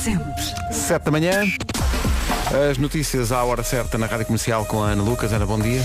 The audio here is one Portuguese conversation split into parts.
sempre. 7 da manhã. As notícias à hora certa na Rádio Comercial com a Ana Lucas. Ana, bom dia.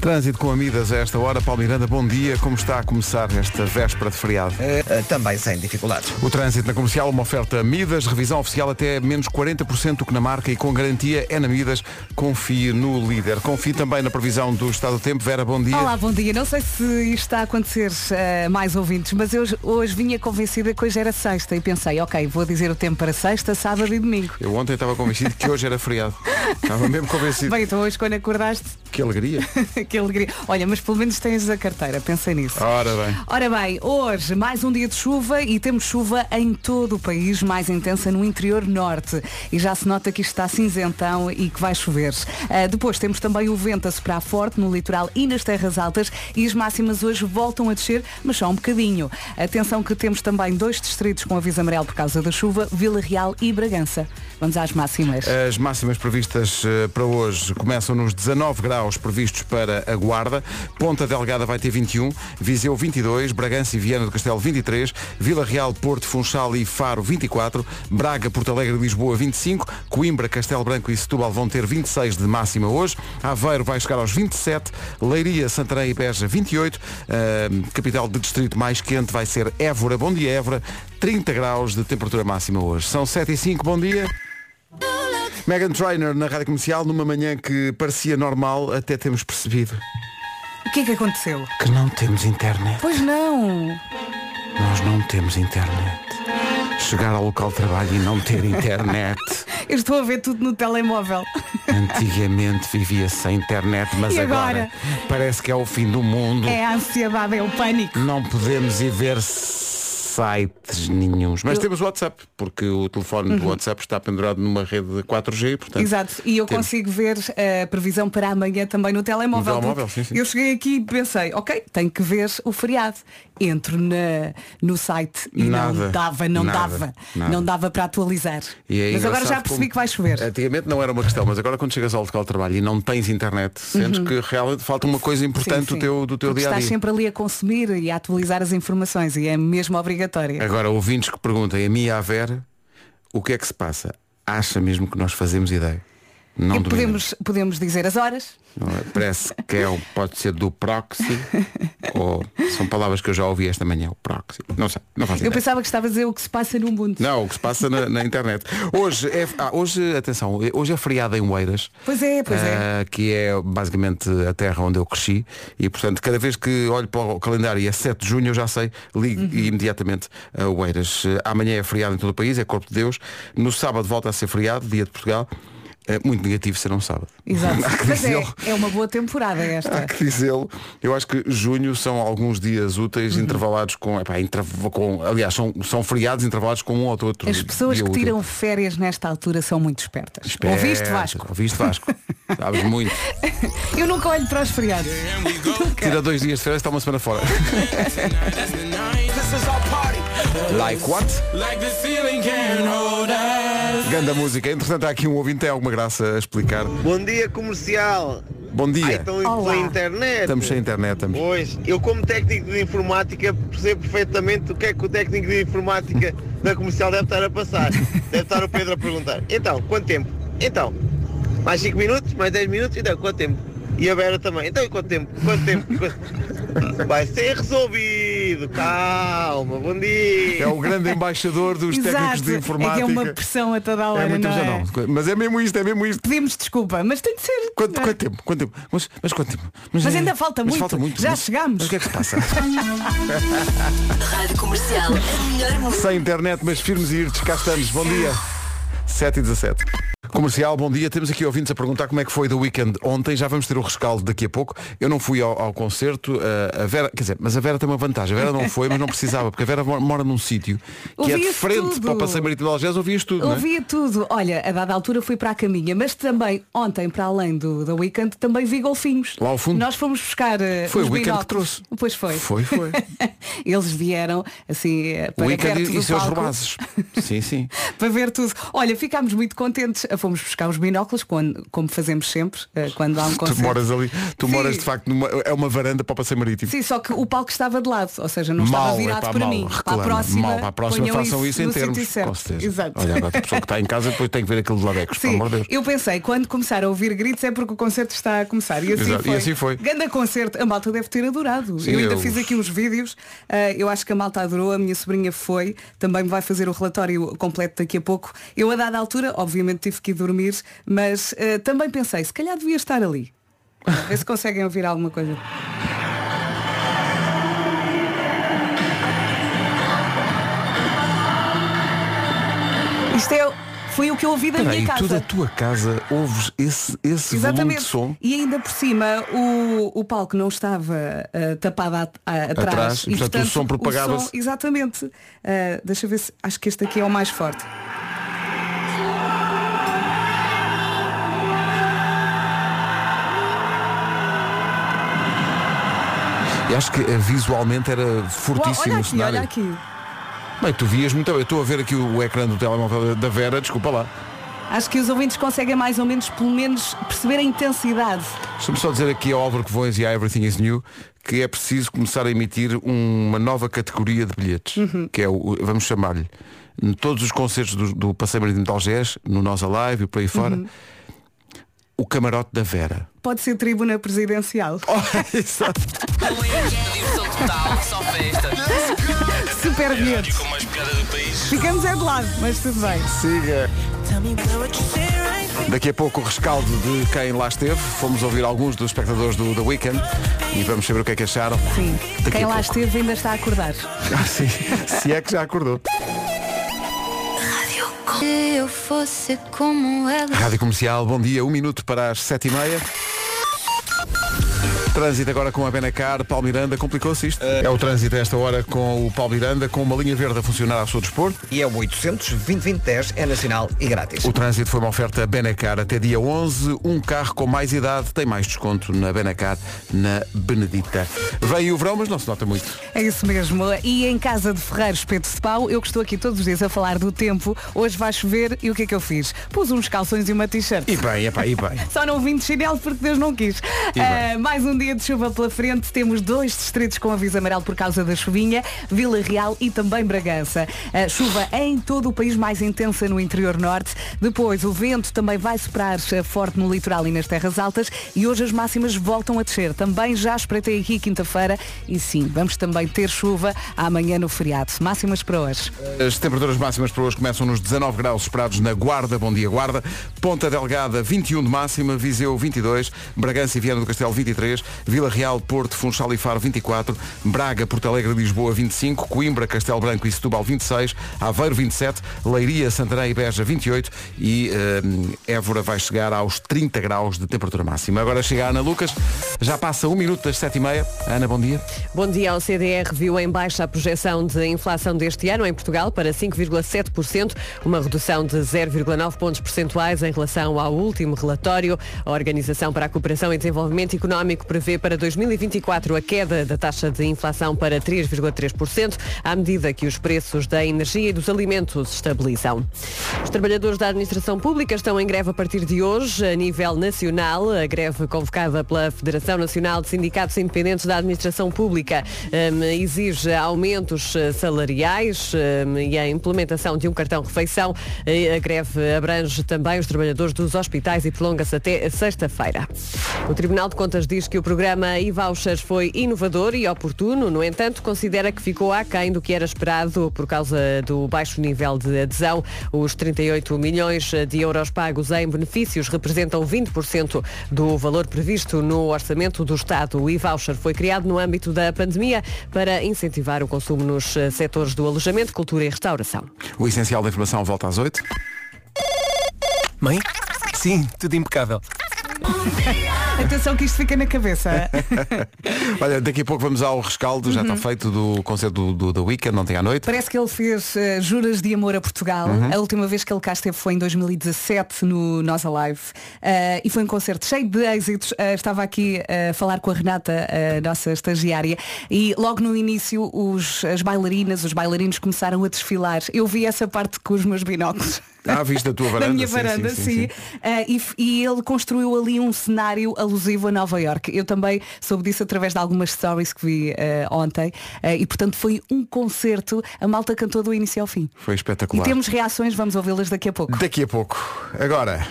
Trânsito com amidas a esta hora. Paulo Miranda, bom dia. Como está a começar esta véspera de feriado? Eh, também sem dificuldades. O trânsito na comercial, uma oferta Midas, revisão oficial até menos 40% do que na marca e com garantia é na Midas. Confie no líder. Confie também na previsão do estado do tempo. Vera, bom dia. Olá, bom dia. Não sei se isto está a acontecer uh, mais ouvintes, mas eu hoje vinha convencida que hoje era sexta e pensei, ok, vou dizer o tempo para sexta, sábado e domingo. Eu ontem estava convencido que hoje era feriado. estava mesmo convencido. Bem, então hoje quando acordaste. Que alegria. que alegria. Olha, mas pelo menos tens a carteira, pensei nisso. Ora bem. Ora bem, hoje mais um dia de chuva e temos chuva em todo o país, mais intensa no interior norte. E já se nota que isto está cinzentão e que vai chover. Uh, depois temos também o vento a soprar forte no litoral e nas terras altas e as máximas hoje voltam a descer, mas só um bocadinho. Atenção que temos também dois distritos com aviso amarelo por causa da chuva, Vila Real e Bragança. Vamos às máximas. As máximas previstas uh, para hoje começam nos 19 graus previstos para a Guarda. Ponta Delgada vai ter 21, Viseu 22, Bragança e Viana do Castelo 23, Vila Real, Porto, Funchal e Faro 24, Braga, Porto Alegre e Lisboa 25, Coimbra, Castelo Branco e Setúbal vão ter 26 de máxima hoje, Aveiro vai chegar aos 27, Leiria, Santarém e Beja 28, uh, capital de distrito mais quente vai ser Évora, bom dia Évora, 30 graus de temperatura máxima hoje. São 7 e 5, bom dia. Megan Trainer na rádio comercial, numa manhã que parecia normal, até temos percebido. O que é que aconteceu? Que não temos internet. Pois não. Nós não temos internet. Chegar ao local de trabalho e não ter internet. Eu estou a ver tudo no telemóvel. Antigamente vivia sem internet, mas E agora? agora? parece que é o fim do mundo. É a ansiedade, é o pânico. Não podemos ir ver sites nenhuns. Mas Eu- Uhum. temos o WhatsApp, porque o telefone do WhatsApp está pendurado numa rede de 4G, portanto. Exato, e eu temos. consigo ver a previsão para amanhã também no telemóvel. No telemóvel, sim, sim. Eu cheguei aqui e pensei, ok, tenho que ver o feriado. Entro na, no site e Nada, não dava, não nada, dava. nada. Não dava para atualizar. É mas agora já percebi que vai chover. Antigamente não era uma questão, mas agora quando chegas ao local de trabalho e não tens internet, sentes que realmente falta uma coisa importante Uhum. Sim, do teu, do teu Porque dia a Estás dia. sempre ali a consumir e a atualizar as informações e é mesmo obrigatória. Agora, ouvintes que perguntem a mim e à Vera, o que é que se passa? Acha mesmo que nós fazemos ideia? Não E podemos, podemos dizer as horas. É? Parece que é, pode ser do proxy ou são palavras que eu já ouvi esta manhã, o proxy. Não sei, não faço Eu ideia. pensava que estava a dizer o que se passa no mundo. Não, o que se passa na, na internet. Hoje é, ah, hoje, atenção, hoje é feriado em Oeiras. Pois é, pois é. ah, que é basicamente a terra onde eu cresci e portanto cada vez que olho para o calendário e é 7 de junho eu já sei, ligo Uhum. imediatamente a Oeiras. Ah, Amanhã é feriado em todo o país, é Corpo de Deus. No sábado volta a ser feriado, dia de Portugal. É muito negativo ser um sábado. Exato. Há Mas é, é uma boa temporada Há esta. que dizê-lo. Eu acho que junho são alguns dias úteis Uhum. intervalados com, epá, interv- com. Aliás, são, são feriados intervalados com um ou outro. As pessoas dia que útil. tiram férias nesta altura são muito espertas. Espertas. Ouviste Vasco? Ouviste Vasco. Sabes muito. Eu nunca olho para os feriados. Tira dois dias de férias, está uma semana fora. Like what? Ganda música. Entretanto, há aqui um ouvinte, tem alguma graça a explicar. Bom dia comercial. Bom dia. Ai, estão Olá. pela internet. Estamos sem internet, estamos. Pois, eu como técnico de informática percebo perfeitamente o que é que o técnico de informática da comercial deve estar a passar. Deve estar o Pedro a perguntar. Então, quanto tempo? Então, mais 5 minutos, mais 10 minutos, então quanto tempo? E a Vera também. Então e quanto tempo? Quanto tempo? Vai ser resolvido. Calma, bom dia. É o grande embaixador dos técnicos de É que informática. é uma pressão a toda a hora, É muito não é? não. Mas é mesmo isto, é mesmo isto. Pedimos desculpa, mas tem de ser. Quanto, quanto tempo? Quanto tempo? Mas, mas quanto tempo? Mas é- ainda falta mas muito. falta muito. Já Mas- chegamos. Mas o que é que se passa? Rádio Comercial, a melhor música. Sem internet, mas firmes e irtes, cá estamos. Bom dia. 7 e 17. Comercial, bom dia. Temos aqui ouvintes a perguntar como é que foi do weekend ontem. Já vamos ter o rescaldo daqui a pouco. Eu não fui ao, ao concerto. uh, a Vera, quer dizer, mas a Vera tem uma vantagem. A Vera não foi, mas não precisava, porque a Vera mora, num sítio que é de frente tudo. para o Passeio Marítimo de Algés, ouvias tudo, não é? Ouvia tudo. Olha, a dada altura fui para a caminha, mas também ontem, para além do, do weekend, também vi golfinhos. Lá ao fundo? Nós fomos buscar. eh, Foi o weekend que binóculos. trouxe. Pois foi. Foi, foi. Eles vieram assim eh, para O weekend perto e, do e seus robazes. Sim, sim. para ver tudo. Olha, ficámos muito contentes. fomos buscar os binóculos, quando, como fazemos sempre, eh, quando há um Tu concerto. moras ali, tu Sim. moras de facto numa, é uma varanda para o passeio marítimo. Sim, só que o palco estava de lado, ou seja, não Mal, estava virado epá, para mal, mim. para reclama. a próxima, Mal, para a próxima façam isso, em termos. Com certeza. Exato. Olha, a pessoa que está em casa depois tem que ver aquilo de lavecos, pelo Sim, de eu pensei, quando começar a ouvir gritos é porque o concerto está a começar. E assim Exato, e foi. assim foi. Ganda concerto, a malta deve ter adorado. Sim, eu ainda eu- fiz aqui uns vídeos, ah, eu acho que a malta adorou, a minha sobrinha foi, também me vai fazer o relatório completo daqui a pouco. Eu a dada altura, obviamente tive que ir dormir, mas ah, também pensei, se calhar devia estar ali. A ver se conseguem ouvir alguma coisa. Isto é, foi o que eu ouvi da Espera minha casa. tu da tua casa ouves esse, esse volume de Exatamente. som E ainda por cima o, o palco não estava ah, tapado a- a- atrás. Atrás, e, portanto, o som propagava-se. exatamente. Ah, deixa eu ver se. Acho que este aqui é o mais forte. E acho que eh, visualmente era fortíssimo olha o aqui, cenário. olha aqui. Bem, tu vias muito bem. Eu estou a ver aqui o, ecrã do telemóvel da Vera, desculpa lá. Acho que os ouvintes conseguem mais ou menos, pelo menos, perceber a intensidade. Deixa-me só dizer aqui ao Álvaro Covões e à Everything is New que é preciso começar a emitir uma nova categoria de bilhetes, Uhum. que é o, vamos chamar-lhe, todos os concertos do, do Passeio Marítimo de Algés, no Nós Alive e por aí fora, Uhum. O camarote da Vera. Pode ser tribuna presidencial. Exato. Festas. Super bilhetes. Ficamos é de lado, mas tudo bem. Siga. Daqui a pouco o rescaldo de quem lá esteve. Fomos ouvir alguns dos espectadores do The Weekend e vamos saber o que é que acharam. Sim. Daqui Quem lá pouco. esteve ainda está a acordar. Ah, sim. Se é que já acordou. Se eu fosse como ela. Rádio Comercial, bom dia, um minuto para as sete e meia. Trânsito agora com a Benacar, Paulo Miranda, complicou-se isto? É o trânsito a esta hora com o Paulo Miranda, com uma linha verde a funcionar ao seu dispor. E é o 800 2010 é nacional e grátis. O trânsito foi uma oferta Benacar até dia 11. Um carro com mais idade tem mais desconto na Benacar, na Benedita. Vem o verão, mas não se nota muito. É isso mesmo. E em casa de Ferreiros Pedro de Pau, eu que estou aqui todos os dias a falar do tempo, hoje vai chover e o que é que eu fiz? Pus uns calções e uma t-shirt. E bem, epá, e bem. Só não vim de chinelo porque Deus não quis. E bem. Ah, mais um dia de chuva pela frente. Temos dois distritos com aviso amarelo por causa da chuvinha, Vila Real e também Bragança. Ah, chuva em todo o país, mais intensa no interior norte. Depois, o vento também vai soprar ah, forte no litoral e nas terras altas. E hoje as máximas voltam a descer. Também já espreitei aqui quinta-feira. E sim, vamos também ter chuva amanhã no feriado. Máximas para hoje. As temperaturas máximas para hoje começam nos 19 graus esperados na Guarda, bom dia Guarda, Ponta Delgada 21 de máxima, Viseu 22, Bragança e Viana do Castelo 23, Vila Real, Porto, Funchal e Faro 24, Braga, Porto Alegre Lisboa 25, Coimbra, Castelo Branco e Setúbal 26, Aveiro 27, Leiria, Santarém e Beja 28 e eh, Évora vai chegar aos 30 graus de temperatura máxima. Agora chega a Ana Lucas, já passa um minuto das 7h30. Ana, bom dia. Bom dia ao CDR viu em baixa a projeção de inflação deste ano em Portugal para 5,7%, uma redução de 0,9 pontos percentuais em relação ao último relatório. A Organização para a Cooperação e Desenvolvimento Económico prevê para 2024 a queda da taxa de inflação para 3,3%, à medida que os preços da energia e dos alimentos estabilizam. Os trabalhadores da administração pública estão em greve a partir de hoje, a nível nacional. A greve convocada pela Federação Nacional de Sindicatos Independentes da Administração Pública hum, exige aumentos eh, salariais hum, e a implementação de um cartão refeição. A greve abrange também os trabalhadores dos hospitais e prolonga-se até sexta-feira. O Tribunal de Contas diz que o programa e-vouchers foi inovador e oportuno, no entanto, considera que ficou aquém do que era esperado por causa do baixo nível de adesão. Os 38 milhões de euros pagos em benefícios representam 20% do valor previsto no orçamento do Estado. O e-voucher foi criado no âmbito da pandemia para incentivar o consumo nos setores do alojamento, cultura e restauração. O essencial da informação volta às 8. Mãe? Sim, tudo impecável. Atenção que isto fica na cabeça. Olha, daqui a pouco vamos ao rescaldo, já está feito do concerto do, do, Weekend, ontem à noite. Parece que ele fez eh, juras de amor a Portugal. Uhum. A última vez que ele cá esteve foi em 2017 no Nós Alive. Eh, e foi um concerto cheio de êxitos. Eh, estava aqui a falar com a Renata, a nossa estagiária, e logo no início os, as bailarinas, os bailarinos começaram a desfilar. Eu vi essa parte com os meus binóculos. À vista da tua varanda. Na minha varanda, sim, sim. sim, sim. Ah, e, e ele construiu ali um cenário alusivo a Nova York. Eu também soube disso através de algumas stories que vi ah, ontem. Ah, e portanto foi um concerto, a malta cantou do início ao fim. Foi E espetacular. temos reações, vamos ouvi-las daqui a pouco. Daqui a pouco. Agora.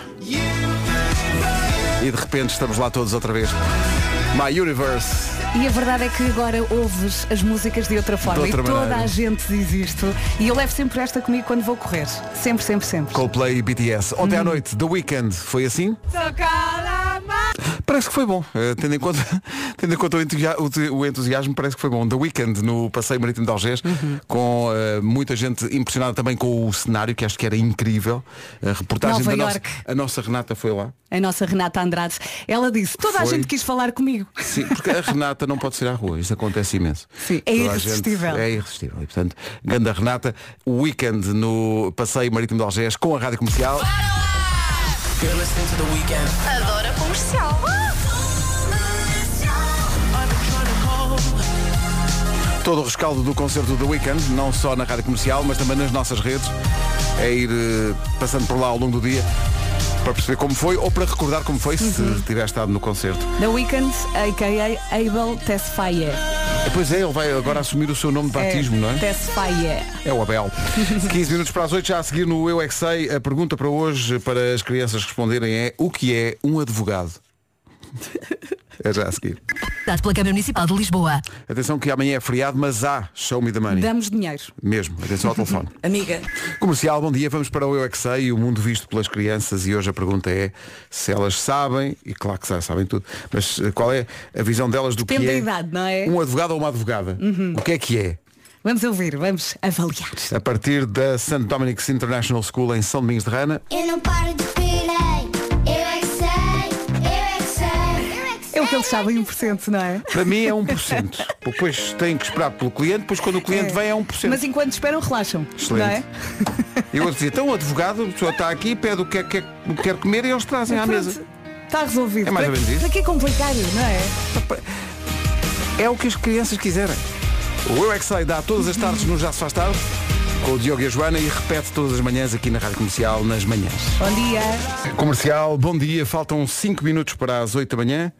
E de repente estamos lá todos outra vez. My Universe. E a verdade é que agora ouves as músicas de outra forma. outra e toda maneira. a gente diz isto. E eu levo sempre esta comigo quando vou correr. Sempre, sempre, sempre. Coldplay e BTS. Ontem Hum. à noite, The Weeknd, foi assim? Parece que foi bom. Eh, tendo, em conta, tendo em conta o, o- entusiasmo, parece que foi bom. The Weeknd no Passeio Marítimo de Algés, Uhum. com eh, muita gente impressionada também com o cenário, que acho que era incrível. A reportagem Nova da nossa, a nossa Renata foi lá. A nossa Renata Andrade, ela disse, toda a Foi. gente quis falar comigo. Sim, porque a Renata não pode sair à rua, isso acontece imenso. Sim, é Toda a gente- irresistível. é irresistível. E, portanto, Ganda Renata, o weekend no Passeio Marítimo de Algés com a Rádio Comercial. You're listening to The Weeknd. Adoro a comercial. Todo o rescaldo do concerto do Weekend, não só na Rádio Comercial, mas também nas nossas redes. É ir eh, passando por lá ao longo do dia para perceber como foi ou para recordar como foi se Uhum. tiver estado no concerto. The Weeknd, a.k.a. Abel Tesfaye. E, Pois é, ele vai agora assumir o seu nome de batismo, não é? Tesfaye. É o Abel. 15 minutos para as 8, já a seguir no Eu é Sei, a pergunta para hoje, para as crianças responderem é o que é um advogado? É já a seguir. Dado pela Câmara Municipal de Lisboa. Atenção que amanhã é feriado, mas há Show Me the Money. Damos dinheiro. Mesmo, atenção ao telefone. Amiga. Comercial, bom dia, vamos para o Eu é Que Sei, o mundo visto pelas crianças e hoje a pergunta é se elas sabem, e claro que já sabem tudo, mas eh, qual é a visão delas do Depende que é da idade, não é? um advogado ou uma advogada? O que é que é? Vamos ouvir, vamos avaliar. A partir da St. Dominic's International School em São Domingos de Rana, Eu não paro de eles sabem 1%, não é? para mim é 1%. Depois tem que esperar pelo cliente, depois quando o cliente vem é 1%. Mas enquanto esperam, relaxam. Excelente. Não é? Eu vou dizer, então o advogado, a pessoa está aqui, pede o que é que quer, que quer comer e eles trazem à mesa. Está resolvido. É mais ou Para- menos isso. Para que complicar, não é? É o que as crianças quiserem. O Eu é que sei dá todas as tardes no Já se faz tarde com o Diogo e a Joana e repete todas as manhãs aqui na Rádio Comercial nas manhãs. Bom dia. Comercial, bom dia, faltam 5 minutos para as 8 da manhã.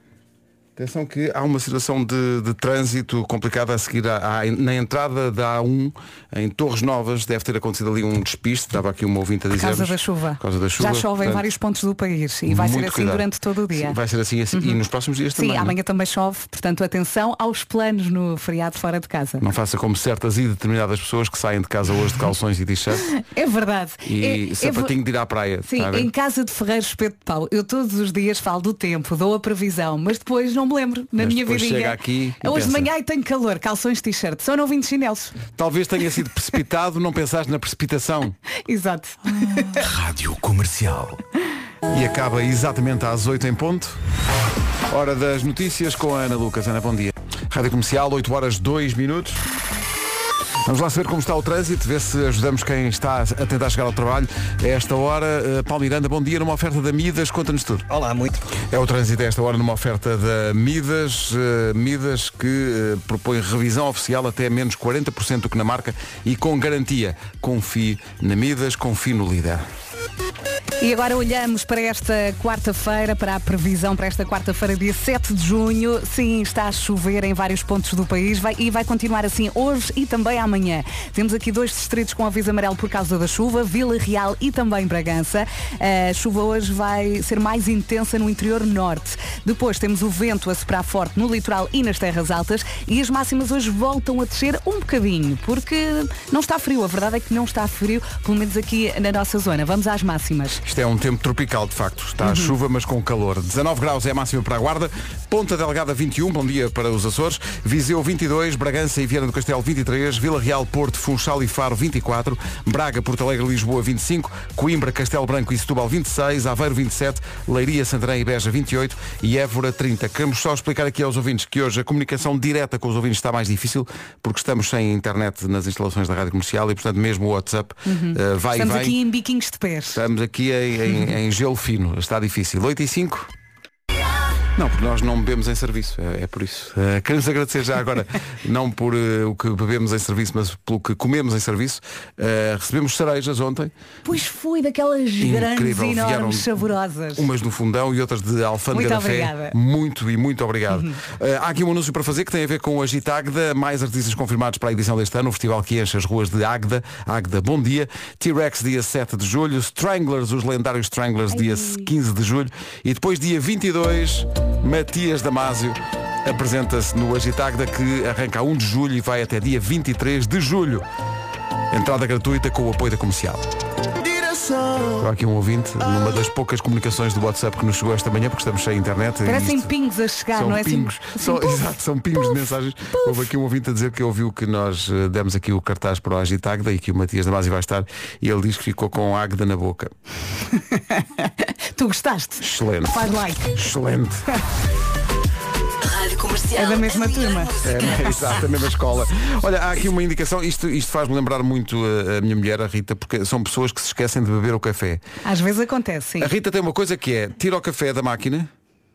Atenção que há uma situação de, de trânsito complicada a seguir à- à- na entrada da A1 em Torres Novas deve ter acontecido ali um despiste, estava aqui uma ouvinte a Por dizer causa da chuva. Por causa da chuva. Já chove em portanto, vários pontos do país e vai ser assim cuidado. durante todo o dia. Uhum. Sim, vai ser assim, assim e nos próximos dias Sim, também. não é? amanhã também chove, portanto atenção aos planos no feriado fora de casa. Não faça como certas e determinadas pessoas que saem de casa hoje de calções e t-shirt É verdade. e É- é sapatinho de ir à praia. Sim, ver? em casa de Ferreiros Espeto de Pau, eu todos os dias falo do tempo, dou a previsão, mas depois não me lembro na Mas minha vidinha. chega aqui e Hoje de pensa. manhã ai, tenho calor, calções t-shirt, só não vim de chinelos. Talvez tenha sido precipitado, não pensaste na precipitação. Exato. Rádio Comercial. E acaba exatamente às 8 em ponto. Hora das notícias com a Ana Lucas. Ana, bom dia. Rádio Comercial, 8 horas 2 minutos. Vamos lá saber como está o trânsito, ver se ajudamos quem está a tentar chegar ao trabalho. A esta hora, eh, Paulo Miranda, bom dia, numa oferta da Midas, conta-nos tudo. Olá, muito. É o trânsito a esta hora numa oferta da Midas, eh, Midas que eh, propõe revisão oficial até menos 40% do que na marca e com garantia. Confie na Midas, confie no líder. E agora olhamos para esta quarta-feira, para a previsão para esta quarta-feira, dia 7 de junho. Sim, está a chover em vários pontos do país vai- e vai continuar assim hoje e também amanhã. Temos aqui dois distritos com aviso amarelo por causa da chuva, Vila Real e também Bragança. A chuva hoje vai ser mais intensa no interior norte. Depois temos o vento a soprar forte no litoral e nas terras altas e as máximas hoje voltam a descer um bocadinho, porque não está frio. A verdade é que não está frio, pelo menos aqui na nossa zona. Vamos às máximas. Isto é um tempo tropical, de facto. Está a chuva, mas com calor. 19 graus é a máxima para a Guarda. Ponta Delgada 21, bom dia para os Açores. Viseu 22, Bragança e Viana do Castelo 23, Vila Real, Porto, Funchal e Faro 24, Braga, Porto Alegre, Lisboa 25, Coimbra, Castelo Branco e Setúbal 26, Aveiro 27, Leiria, Santarém e Beja 28 e Évora 30. Queremos só explicar aqui aos ouvintes que hoje a comunicação direta com os ouvintes está mais difícil porque estamos sem internet nas instalações da Rádio Comercial e, portanto, mesmo o WhatsApp eh, vai Estamos e vem. aqui em biquinhos de pés. Estamos aqui em, em- gelo fino, está difícil. 8 e 5. Não, porque nós não bebemos em serviço, é, é por isso. Eh, queremos agradecer já agora, não por eh, o que bebemos em serviço, mas pelo que comemos em serviço. Eh, recebemos cerejas ontem, Pois foi daquelas grandes, enormes, saborosas. umas no fundão e outras de alfândega Muito da fé. obrigada. Uhum. Muito e muito obrigado. Eh, há aqui um anúncio para fazer que tem a ver com a Gita Águeda, mais artistas confirmados para a edição deste ano, o festival que enche as ruas de Águeda. Águeda, bom dia. T-Rex, dia 7 de julho. Stranglers, os lendários Stranglers, dia 15 de julho. E depois, dia 22, Matias Damasio apresenta-se no Agitagda que arranca a 1 de julho e vai até dia 23 de julho. Entrada gratuita com o apoio da comercial. Há aqui um ouvinte, numa das poucas comunicações do WhatsApp que nos chegou esta manhã, porque estamos sem internet. Parecem isto- pingos a chegar, são não é? Assim- pingos, assim, são, puf, exato, são pingos de mensagens. Houve aqui um ouvinte a dizer que ouviu que nós eh, demos aqui o cartaz para o Agitagda e que o Matias Damasio vai estar e ele diz que ficou com Águeda na boca. Tu gostaste? Excelente. Faz like. Excelente. Comercial. É da mesma a turma. música. É, exato, a mesma escola. Olha, há aqui uma indicação, isto, isto faz-me lembrar muito a, a minha mulher, a Rita, porque são pessoas que se esquecem de beber o café. Às vezes acontece, sim. A Rita tem uma coisa que é tira o café da máquina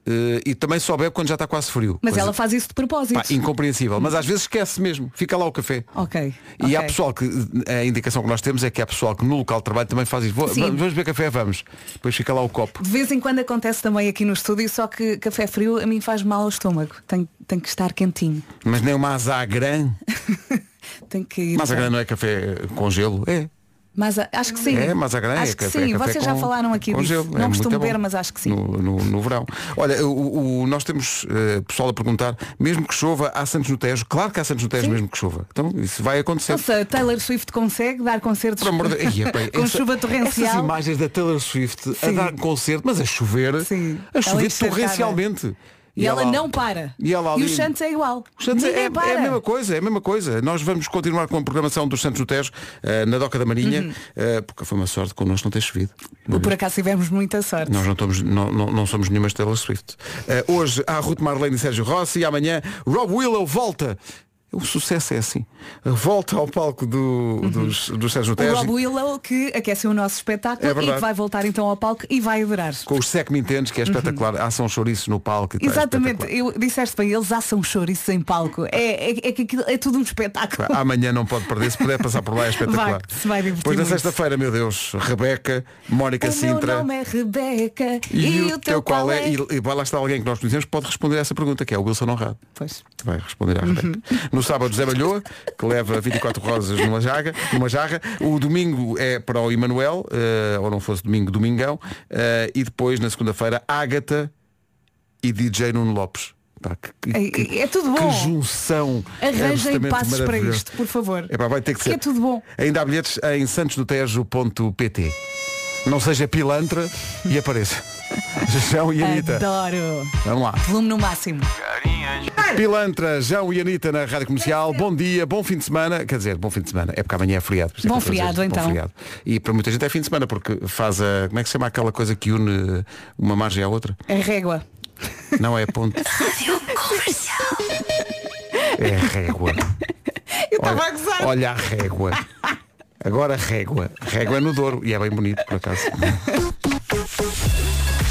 eh, e também só bebe quando já está quase frio. Mas Coisa- ela faz isso de propósito. Pá, incompreensível, mas às vezes esquece mesmo, fica lá o café. Ok. E ok. há pessoal que, a indicação que nós temos é que há pessoal que no local de trabalho também faz isso. Vou- vamos beber café, vamos. Depois fica lá o copo. De vez em quando acontece também aqui no estúdio, só que café frio a mim faz mal ao estômago. Tem, tem que estar quentinho. Mas nem uma azagran. Tem que ir. Não é café com gelo? É. Mas a- acho que sim. É, mazagran é Acho que café, sim. café Vocês já com- falaram aqui disso. gelo. É Não muito costumo beber, mas acho que sim. No, no- no verão. Olha, o, o- nós temos eh, pessoal a perguntar, mesmo que chova, há Santos no Tejo? Claro que há Santos no Tejo mesmo que chova. Então isso vai acontecer. Nossa, Taylor Swift consegue dar concertos epá, com essa- chuva Essas torrencial. imagens da Taylor Swift a Sim. dar concerto, mas a chover, Sim. a chover encharcada. torrencialmente. E, ela lá- não para. E ela o ali- Santos é igual. Os Santos Ninguém é, para. é a mesma coisa, é a mesma coisa. Nós vamos continuar com a programação dos Santos no Tejo eh, na Doca da Marinha, Uhum. eh, porque foi uma sorte connosco não ter chovido. Por acaso tivemos muita sorte. Nós não, estamos, não, não, não somos nenhuma Taylor Swift. Eh, hoje há Ruth Marlene e Sérgio Rossi e amanhã Rob Willow volta. O sucesso é assim. Volta ao palco do, dos, dos Sérgio O Tejo. Rob Willow que aqueceu o nosso espetáculo É e que vai voltar então ao palco e vai adorar. Com os Sec Mintendes, que é espetacular. Assam chouriços no palco. e é Uhum. Exatamente, espetacular. eu disseste bem, eles assam chouriços em palco. É, é, é é tudo um espetáculo. Amanhã não pode perder, se puder passar por lá é espetacular. Vai, se vai divertir Depois na sexta-feira, meu Deus, Rebeca, Mónica o Sintra. meu nome é Rebeca E, o teu qual é? E, e vai lá estar alguém que nós conhecemos que pode responder a essa pergunta, que é o Wilson Honrado. Pois. Vai responder à Rebeca. No sábado, José Malhoa, que leva 24 rosas numa, jaga, numa jarra. O domingo é para o Emanuel, eh, ou não fosse domingo, domingão. Eh, e depois, na segunda-feira, Ágata e DJ Nuno Lopes. Pá, que- É- que- é tudo bom. Que junção. Arranjem absolutamente passos para isto, por favor. Epá, vai ter que Que ser. é tudo bom. Ainda há bilhetes em santosdotejo.pt Não seja pilantra e apareça. João e Anitta. Adoro. Vamos lá. Volume no máximo. Pilantra, João e Anitta na Rádio Comercial. Bom dia, bom fim de semana. Quer dizer, bom fim de semana. É porque amanhã é feriado. é Bom dizer feriado, então. Bom feriado. E para muita gente é fim de semana porque faz a. Como é que se chama aquela coisa que une uma margem à outra? É régua. Não é ponto. É régua. Eu estava a gozar. olha a régua. Agora régua. Régua é no Douro. E é bem bonito, por acaso.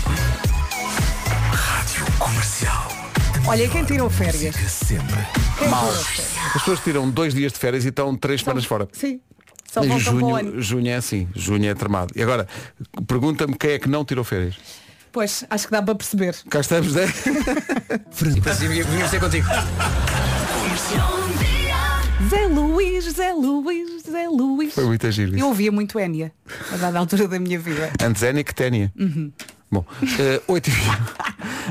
Olha, quem tirou férias? Que sempre. Quem tirou férias? As pessoas tiram dois dias de férias e estão três semanas fora. Sim. Só voltam para o ano. junho, junho é assim, junho é tramado. E agora, pergunta-me quem é que não tirou férias. Pois, acho que dá para perceber. Cá estamos, né? Assim, vinha ser contigo. Zé Luís, Zé Luís, Zé Luís. Foi muito giro Eu isso. ouvia muito Enya, a dada altura da minha vida. Antes Enia que Ténia. Bom, eh, 8 e 20.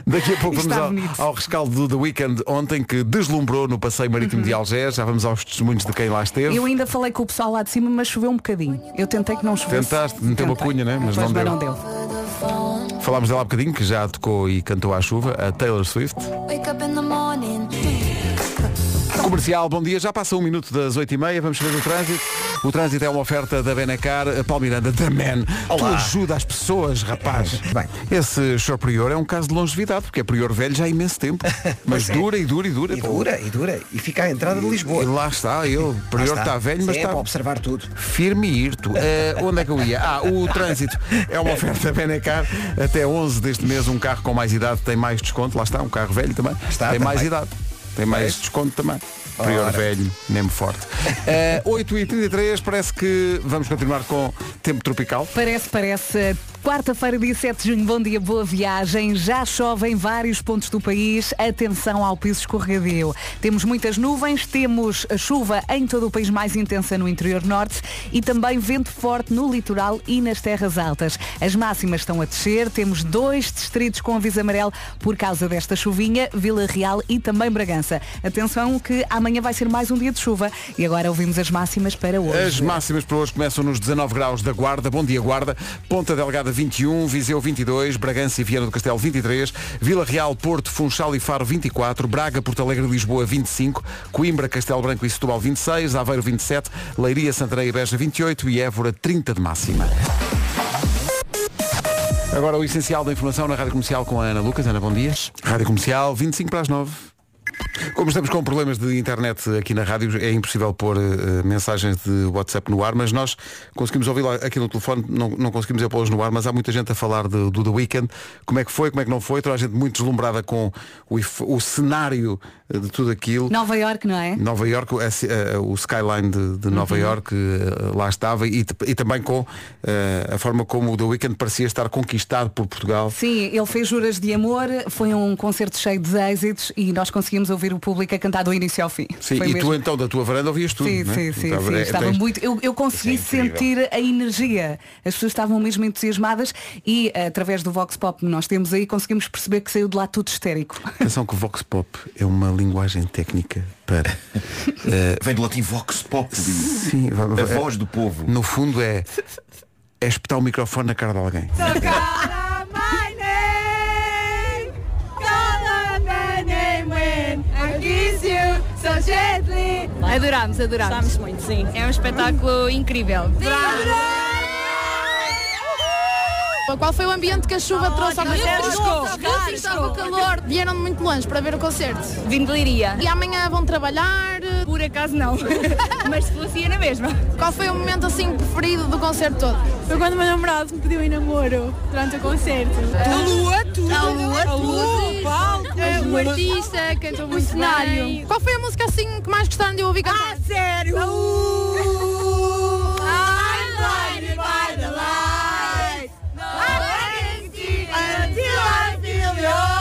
Daqui a pouco vamos ao, ao rescaldo do The Weekend ontem que deslumbrou no passeio marítimo de Algés. Já vamos aos testemunhos de quem lá esteve. Eu ainda falei com o pessoal lá de cima, mas choveu um bocadinho. Eu tentei que não chovesse. Tentaste meter uma cunha, né? Mas não deu. não deu. Falámos dela há bocadinho, que já tocou e cantou à chuva, a Taylor Swift. Comercial, bom dia. Já passa um minuto das 8h30, vamos ver o trânsito. O trânsito é uma oferta da Benacar, a Paulo Miranda da Man. Tu Olá. ajuda as pessoas, rapaz. Bem. Esse Sr. Prior é um caso de longevidade, porque é Prior velho já há imenso tempo. Mas é. dura e dura e dura. E pô. dura, e dura. E fica à entrada de E Lisboa. lá está. Lá Prior está velho, mas é está para observar tudo. firme e irto. Eh, onde é que eu ia? Ah, o trânsito é uma oferta Benacar. Até 11 deste mês um carro com mais idade tem mais desconto. Lá está, um carro velho também. Está, tem mais também. idade. Tem mais Pois. desconto também. Prior Ora. velho, mesmo forte. Eh, 8h33, parece que vamos continuar com tempo tropical. Parece, parece. Quarta-feira, dia 7 de junho, bom dia, boa viagem. Já chove em vários pontos do país. Atenção ao piso escorregadio. Temos muitas nuvens, temos a chuva em todo o país mais intensa no interior norte e também vento forte no litoral e nas terras altas. As máximas estão a descer. Temos dois distritos com aviso amarelo por causa desta chuvinha, Vila Real e também Bragança. Atenção que amanhã vai ser mais um dia de chuva. E agora ouvimos as máximas para hoje. As máximas para hoje começam nos 19 graus da Guarda. Bom dia, Guarda. Ponta Delgada 21, Viseu 22, Bragança e Viana do Castelo 23, Vila Real, Porto, Funchal e Faro 24, Braga, Porto Alegre e Lisboa 25, Coimbra, Castelo Branco e Setúbal 26, Aveiro 27, Leiria, Santarém e Beja 28 e Évora 30 de máxima. Agora o essencial da informação na Rádio Comercial com a Ana Lucas. Ana, bom dia. Rádio Comercial, 25 para as 9. Como estamos com problemas de internet aqui na rádio, é impossível pôr eh, mensagens de WhatsApp no ar, mas nós conseguimos ouvi-la aqui no telefone, não, não conseguimos é pô-los no ar, mas há muita gente a falar de- do The Weekend, como é que foi, como é que não foi, toda a gente muito deslumbrada com o, o cenário eh, de tudo aquilo. Nova York, não é? Nova York, o, eh, o skyline de, de Nova Uhum. York eh, lá estava e, e também com eh, a forma como o The Weeknd parecia estar conquistado por Portugal. Sim, ele fez juras de amor, foi um concerto cheio de êxitos e nós conseguimos ouvir o público a cantar do início ao fim. Sim, Foi e mesmo- tu então da tua varanda ouvias tudo. Sim, não é? sim, sim, Estava- sim. é, Estava tens- muito. Eu, eu consegui é sentir a energia. As pessoas estavam mesmo entusiasmadas e através do Vox Pop que nós temos aí conseguimos perceber que saiu de lá tudo histérico. Atenção que o Vox Pop é uma linguagem técnica para. eh, Vem do latim vox populi. sim, A va- voz do povo. No fundo é, é espetar o microfone na cara de alguém. Adorámos, adorámos. Gostámos muito, sim. É um espetáculo incrível. Qual foi o ambiente que a chuva trouxe ao concerto? Estava calor. Vieram de muito longe para ver o concerto. Vim de Liria. E amanhã vão trabalhar. Por acaso não. Mas se fosse ia na mesma. Qual foi o momento assim preferido do concerto todo? Foi quando o meu namorado me pediu em namoro durante o concerto. A lua, tudo. A lua, tudo. palco. O artista cantou muito cenário. bem. Qual foi a música assim que mais gostaram de ouvir cantar? Ah, sério? Until I feel your.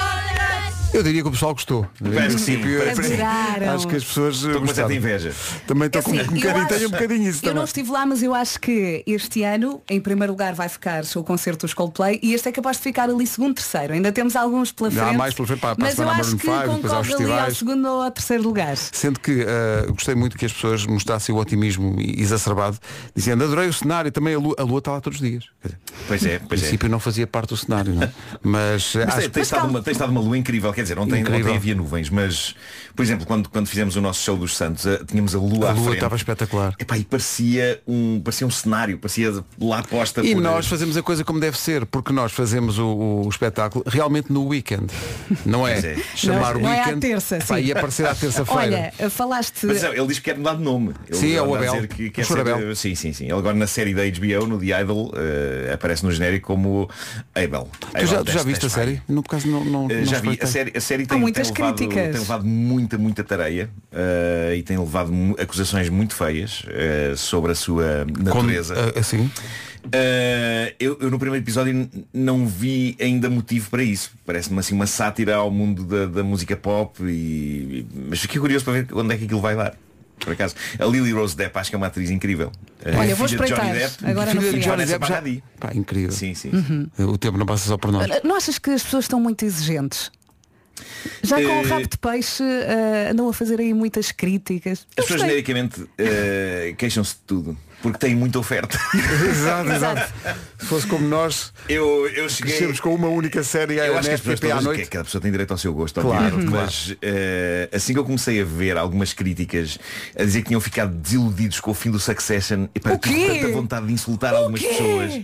Eu diria que o pessoal gostou. Parece que sim. Adoraram. Acho que as pessoas Estou com uma certa inveja. Também estou com Assim, um bocadinho, acho- tenho um bocadinho isso Eu não também. estive lá, mas eu acho que este ano, em primeiro lugar, vai ficar o concerto dos Coldplay e este é capaz de ficar ali segundo, terceiro. Ainda temos alguns pela Há frente. mais pela frente para- para a mas eu semana acho que Maroon five, depois aos concorre ali ao segundo ou ao terceiro lugar. Sendo que eh, gostei muito que as pessoas mostrassem o otimismo exacerbado, dizendo adorei o cenário, também a lua, a lua está lá todos os dias. Quer dizer, Pois é, no pois é. princípio não fazia parte do cenário, não é? Mas, eh, Mas acho tem, tem, estado uma, tem estado uma lua incrível, quer dizer, ontem, ontem havia nuvens, mas, por exemplo, quando, quando fizemos o nosso show dos Santos, eh, tínhamos a lua a à lua frente. estava espetacular. Epá, e parecia um, parecia um cenário, parecia lá posta E por... nós fazemos a coisa como deve ser, porque nós fazemos o, o espetáculo realmente no weekend. Não é, é. chamar Não, não é à weekend terça, epá, sim. e aparecer à terça-feira. Olha, falaste. Mas não, ele diz que quer mudar de nome. Ele Sim, é o Abel. dizer Que quer O ser, Abel. Sim, sim, sim. Ele agora na série da HBO, no The Idol, eh, aparece no genérico como Abel. Tu já, tu já viste a série? No caso não, não, Eh, não já vi, a série, a série Há tem, muitas tem, levado, críticas. tem levado muita, muita tareia eh, e tem levado acusações muito feias eh, sobre a sua natureza. Com- ah, assim? Eh, eu, eu no primeiro episódio não vi ainda motivo para isso. Parece-me assim uma sátira ao mundo da, da música pop e. Mas fiquei curioso para ver onde é que aquilo vai dar. Por acaso. A Lily Rose Depp acho que é uma atriz incrível. Eh, Olha, vou filha de Johnny espreitar. Depp Agora Filha de. Johnny Depp já... Pá, incrível. Sim, sim. Uhum. O tempo não passa só por nós. Não achas que as pessoas estão muito exigentes? Já com o Eh, rabo de peixe eh, andam a fazer aí muitas críticas. As pessoas genericamente eh, queixam-se de tudo. porque tem muita oferta. exato, exato. Se fosse como nós, Eu, eu cheguei. crescemos com uma única série Eu acho que as pessoas à noite. que cada pessoa tem direito ao seu gosto, Claro, mas eh, assim que eu comecei a ver algumas críticas a dizer que tinham ficado desiludidos com o fim do Succession, e para O tanta vontade de insultar algumas quê? pessoas.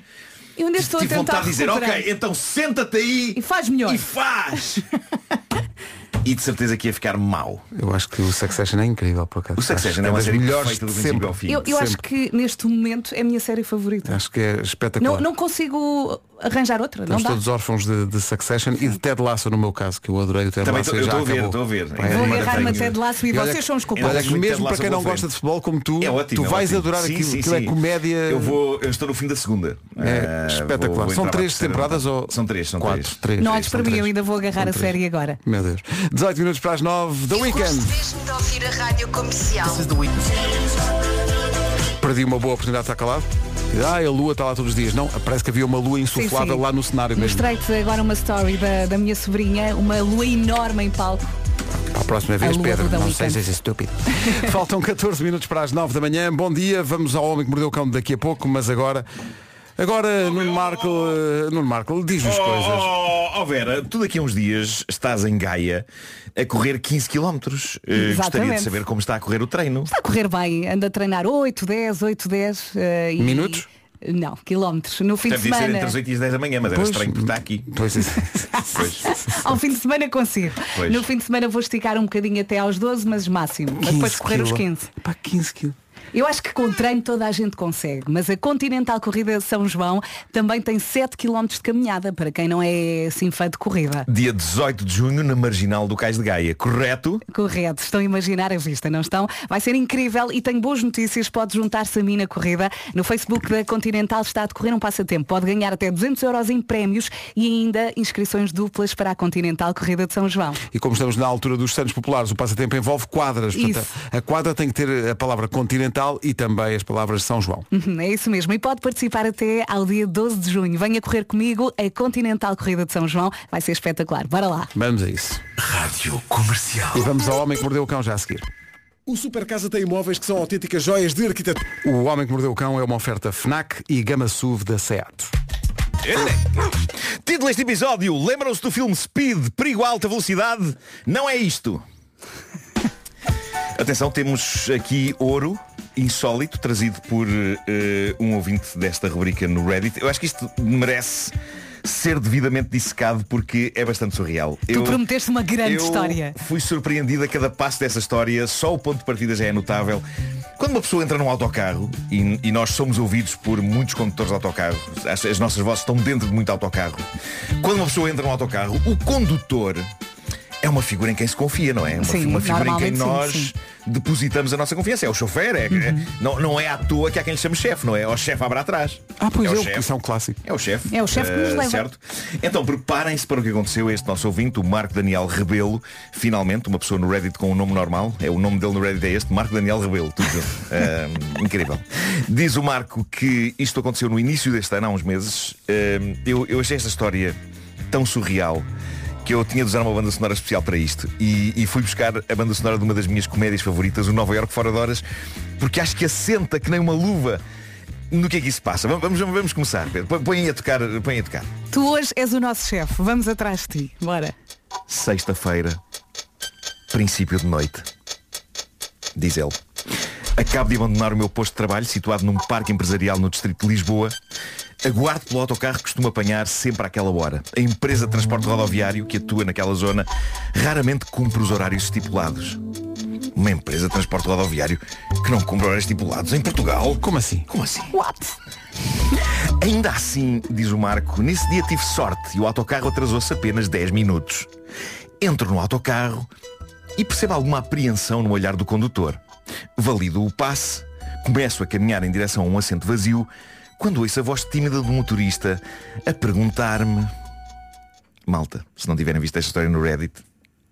Eu ainda estou a Tive tentar vontade de dizer, recuperar. ok, então senta-te aí E faz melhor. e faz! e de certeza que ia ficar mau. Eu acho que o Succession é incrível, por acaso. O Succession é uma das série melhores perfeita do de princípio sempre. ao fim. Eu, eu acho que neste momento é a minha série favorita. Acho que é espetacular. Não, não consigo arranjar outra, Estamos não dá. todos órfãos de, de Succession e de Ted Lasso no meu caso, que eu adorei o Ted Também Lasso. já estou a ver, estou a ver. É Vou uma não agarrar-me a tenho- Ted Lasso e E olha vocês são os Olha culpados. que muito mesmo para Lasso quem não gosta de futebol como tu, É ótimo. tu é vais ótimo. adorar Sim, aquilo. sim, aquilo é sim. comédia. Eu vou, eu estou no fim da segunda. É Ah, espetacular. vou- vou são três temporadas ou São três, são quatro? três. Três. Não olhes para mim, eu ainda vou agarrar a série agora. Meu Deus. 18 minutos para as 9 da Weekend. mesmo de ouvir a rádio comercial. Perdi uma boa oportunidade de estar calado. Ah, a lua está lá todos os dias. Não, parece que havia uma lua insuflável sim. lá no cenário mesmo. Mostrei-te agora uma story da, da minha sobrinha, uma lua enorme em palco. A próxima vez, Pedro. Não sei Weeknd. se és estúpido. Faltam 14 minutos para as 9 da manhã. Bom dia. Vamos ao Homem que Mordeu o Cão daqui a pouco, mas agora. Agora, Nuno Marco, eh, Nuno Marco, diz-nos Oh, coisas. oh, oh, Vera, tu daqui a uns dias estás em Gaia a correr 15 km. Uh, gostaria de saber como está a correr o treino. Está a correr bem, anda a treinar 8, 10, 8, 10. eh, e- Minutos? Não, quilómetros. No fim Deve de ser semana. entre as 8 e as 10 da manhã, mas era Pois. estranho por estar aqui. Pois é. Pois. Ao fim de semana consigo. Pois. No fim de semana vou esticar um bocadinho até aos 12, mas máximo. Mas depois 15 correr os quilo- 15. Pá, 15 quilos. Eu acho que com treino toda a gente consegue, mas a Continental Corrida de São João também tem 7 km de caminhada, para quem não é assim fã de corrida. Dia 18 de junho na Marginal do Cais de Gaia, correto? Correto, estão a imaginar a vista, não estão? Vai ser incrível e tenho boas notícias, pode juntar-se a mim na corrida. No Facebook da Continental está a decorrer um passatempo, pode ganhar até 200 euros em prémios e ainda inscrições duplas para a Continental Corrida de São João. E como estamos na altura dos Santos Populares, o passatempo envolve quadras. Portanto, Isso. a quadra tem que ter a palavra continental e também as palavras São João. Uhum, É isso mesmo. E pode participar até ao dia 12 de junho. Venha correr comigo a Continental Corrida de São João. Vai ser espetacular. Bora lá. Vamos a isso. Rádio Comercial. E vamos ao Homem que Mordeu o Cão já a seguir. O Super Casa tem imóveis que são autênticas joias de arquitetura. O Homem que Mordeu o Cão é uma oferta FNAC e Gama SUV da SEAT. Título deste episódio, lembram-se do filme Speed, Perigo a Alta Velocidade? Não é isto. Atenção, temos aqui ouro insólito trazido por eh, um ouvinte desta rubrica no Reddit. Eu acho que isto merece ser devidamente dissecado porque é bastante surreal. Tu prometeste uma grande eu história. Fui surpreendido a cada passo dessa história, só o ponto de partida já é notável. Quando uma pessoa entra num autocarro, e, e nós somos ouvidos por muitos condutores de autocarro, as, as nossas vozes estão dentro de muito autocarro. Quando uma pessoa entra num autocarro, o condutor é uma figura em quem se confia, não é? Uma, Sim, uma figura em quem sim, nós sim. depositamos a nossa confiança. É o chofer, é, é- não, não é à toa que há quem lhe chame chefe, não é? O chefe abre atrás. Ah, pois é é, o chefe. isso é um clássico. É o chefe. É o chefe que nos Eh, leva. Certo? Então preparem-se para o que aconteceu a este nosso ouvinte, o Marco Daniel Rebelo. Finalmente, uma pessoa no Reddit com um nome normal. É o nome dele no Reddit é este, Marco Daniel Rebelo. Tudo. Eh, incrível. Diz o Marco que isto aconteceu no início deste ano, há uns meses. Eh, eu, eu achei esta história tão surreal que eu tinha de usar uma banda sonora especial para isto e, e fui buscar a banda sonora de uma das minhas comédias favoritas, o Nova York Fora de Horas, porque acho que assenta que nem uma luva no que é que isso passa. Vamos, vamos, vamos começar, Pedro. Põe- a tocar, põe a tocar. Tu hoje és o nosso chefe. Vamos atrás de ti. Bora. Sexta-feira, princípio de noite. Diz ele. Acabo de abandonar o meu posto de trabalho, situado num parque empresarial no distrito de Lisboa. Aguardo pelo autocarro que costumo apanhar sempre àquela hora. A empresa de transporte rodoviário que atua naquela zona raramente cumpre os horários estipulados. Uma empresa de transporte rodoviário que não cumpre horários estipulados em Portugal? Como assim? Como assim? What? Ainda assim, diz o Marco, nesse dia tive sorte e o autocarro atrasou-se apenas 10 minutos. Entro no autocarro e percebo alguma apreensão no olhar do condutor. Valido o passe, começo a caminhar em direção a um assento vazio, quando ouço a voz tímida do motorista a perguntar-me Malta, se não tiverem visto esta história no Reddit,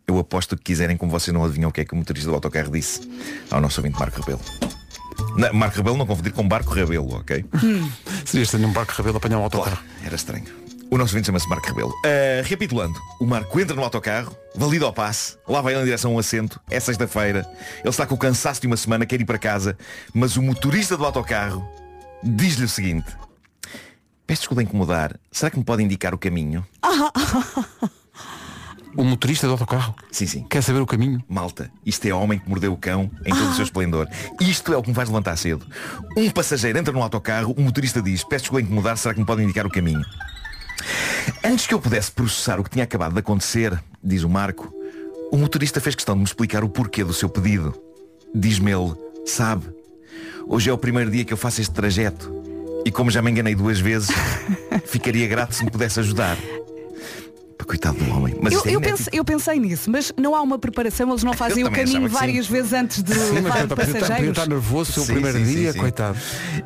eu aposto o que quiserem como vocês não adivinham o que é que o motorista do autocarro disse ao nosso ouvinte Marco Rebelo. Não, Marco Rebelo não confundir com Barco Rebelo, ok? Seria estranho um barco rebelo apanhar um autocarro. Claro, era estranho. O nosso ouvinte chama-se Marco Rebelo. Uh, recapitulando, o Marco entra no autocarro, valida ao passe, lá vai ele em direção a um assento, é sexta-feira, ele está com o cansaço de uma semana, quer ir para casa, mas o motorista do autocarro diz-lhe o seguinte. Peço desculpa incomodar, será que me pode indicar o caminho? O motorista do autocarro Sim, sim. quer saber o caminho. Malta, isto é homem que mordeu o cão em todo o seu esplendor. Isto é o que me faz levantar cedo. Um passageiro entra no autocarro, o motorista diz, peço desculpa incomodar, será que me pode indicar o caminho? Antes que eu pudesse processar o que tinha acabado de acontecer, diz o Marco, o motorista fez questão de me explicar o porquê do seu pedido. Diz-me ele, sabe, hoje é o primeiro dia que eu faço este trajeto e como já me enganei duas vezes, ficaria grato se me pudesse ajudar. Coitado do homem. Mas Eu, é eu, pense- eu pensei nisso, mas não há uma preparação, eles não fazem o caminho várias vezes antes de Sim, mas levar podia passageiros. estar nervoso o seu Sim, primeiro sim, dia, sim. coitado.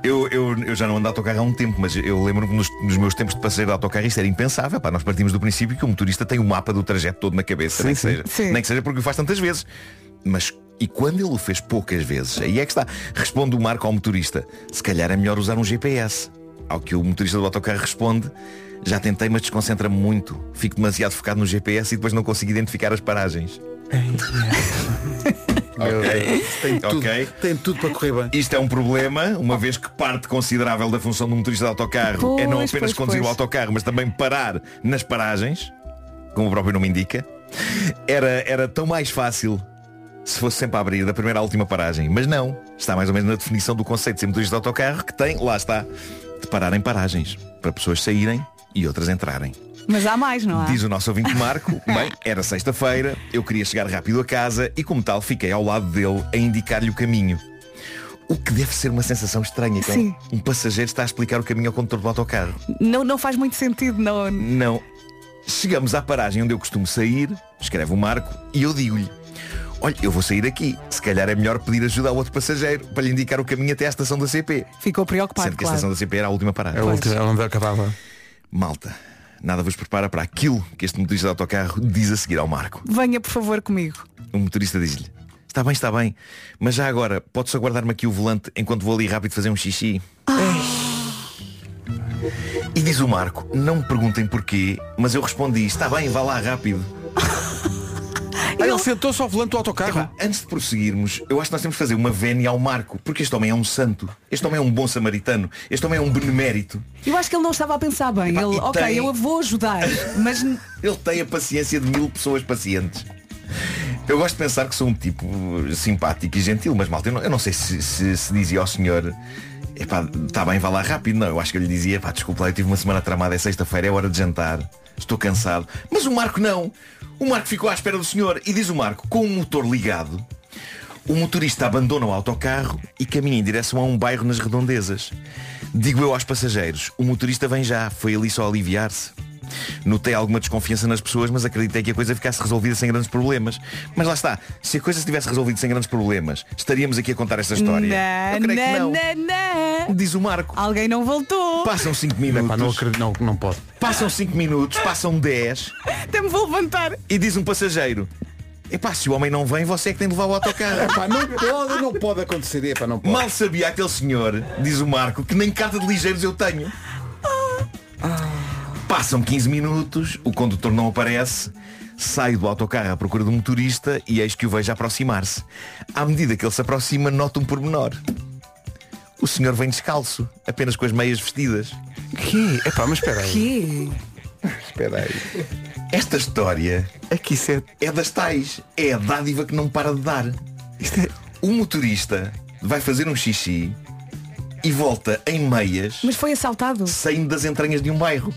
Eu, eu, eu já não ando de autocarro há um tempo, mas eu lembro-me nos, nos meus tempos de passeio de autocarro isto era impensável. Pá, nós partimos do princípio que o motorista tem o mapa do trajeto todo na cabeça, nem, que seja, nem que seja porque o faz tantas vezes. Mas e quando ele o fez poucas vezes, aí é que está. Responde o Marco ao motorista, se calhar é melhor usar um GPS. Ao que o motorista do autocarro responde, já tentei, mas desconcentra-me muito. Fico demasiado focado no GPS e depois não consigo identificar as paragens. ok, Tem tudo, ok. tem tudo para correr bem. Isto é um problema, uma vez que parte considerável da função do motorista de autocarro é não Pois, apenas pois, conduzir o pois. autocarro, mas também parar nas paragens, como o próprio nome indica. Era, era tão mais fácil se fosse sempre a abrir da primeira à última paragem. Mas não. Está mais ou menos na definição do conceito de motorista de autocarro que tem, lá está, de parar em paragens. Para pessoas saírem e outras entrarem. Mas há mais, não há? Diz o nosso ouvinte Marco, bem, era sexta-feira, eu queria chegar rápido a casa e como tal fiquei ao lado dele a indicar-lhe o caminho. O que deve ser uma sensação estranha, é um- Sim. um passageiro está a explicar o caminho ao condutor do autocarro. Não, não faz muito sentido, não. Não. Chegamos à paragem onde eu costumo sair, escreve o Marco, e eu digo-lhe, olha, eu vou sair aqui, se calhar é melhor pedir ajuda ao outro passageiro para lhe indicar o caminho até à estação da CP. Ficou preocupado, Sendo que a estação da CP era a última paragem. É o último, é onde acabava. Malta, nada vos prepara para aquilo que este motorista de autocarro diz a seguir ao Marco. Venha, por favor, comigo. O motorista diz-lhe Está bem, está bem Mas já agora, pode só guardar-me aqui o volante Enquanto vou ali rápido fazer um xixi E diz o Marco Não me perguntem porquê Mas eu respondi Está bem, vá lá rápido Ah, ele sentou-se ao volante do autocarro. Epá, Antes de prosseguirmos Eu acho que nós temos que fazer uma vénia ao Marco Porque este homem é um santo Este homem é um bom samaritano Este homem é um benemérito Eu acho que ele não estava a pensar bem. Epá, ele, ok, tem- eu vou ajudar, mas Ele tem a paciência de mil pessoas pacientes. Eu gosto de pensar que sou um tipo simpático e gentil, mas malta, eu não, eu não sei se, se, se dizia ao senhor Epá, está bem, vá lá rápido. Não, eu acho que eu lhe dizia, pá, desculpa lá, eu tive uma semana tramada, é sexta-feira, é hora de jantar. Estou cansado. Mas o Marco não. O Marco ficou à espera do senhor. E diz o Marco, com o motor ligado, o motorista abandona o autocarro e caminha em direção a um bairro nas redondezas. Digo eu aos passageiros, o motorista vem já, foi ali só aliviar-se. Notei alguma desconfiança nas pessoas, mas acreditei que a coisa ficasse resolvida sem grandes problemas. Mas lá está, se a coisa se tivesse resolvido sem grandes problemas, estaríamos aqui a contar esta história. Eu Não, creio que não, não. Diz o Marco. Alguém não voltou. Passam 5 minutos. Epá, não acredito, não, não pode. Passam 5 minutos, passam 10 Até me vou levantar. e diz um passageiro. Epá, se o homem não vem, você é que tem de levar o autocarro. Epá, não pode, não pode acontecer. Epá, não pode. Mal sabia aquele senhor, diz o Marco, que nem carta de ligeiros eu tenho. Passam 15 minutos, o condutor não aparece, saio do autocarro à procura do motorista e eis que o vejo aproximar-se. À medida que ele se aproxima, nota um pormenor. O senhor vem descalço, apenas com as meias vestidas. Que? Epá, mas espera aí. Que? Espera aí. Esta história Aqui isso é... é das tais. É a dádiva que não para de dar. Isto é... O motorista vai fazer um xixi e volta em meias Mas foi assaltado. saindo das entranhas de um bairro.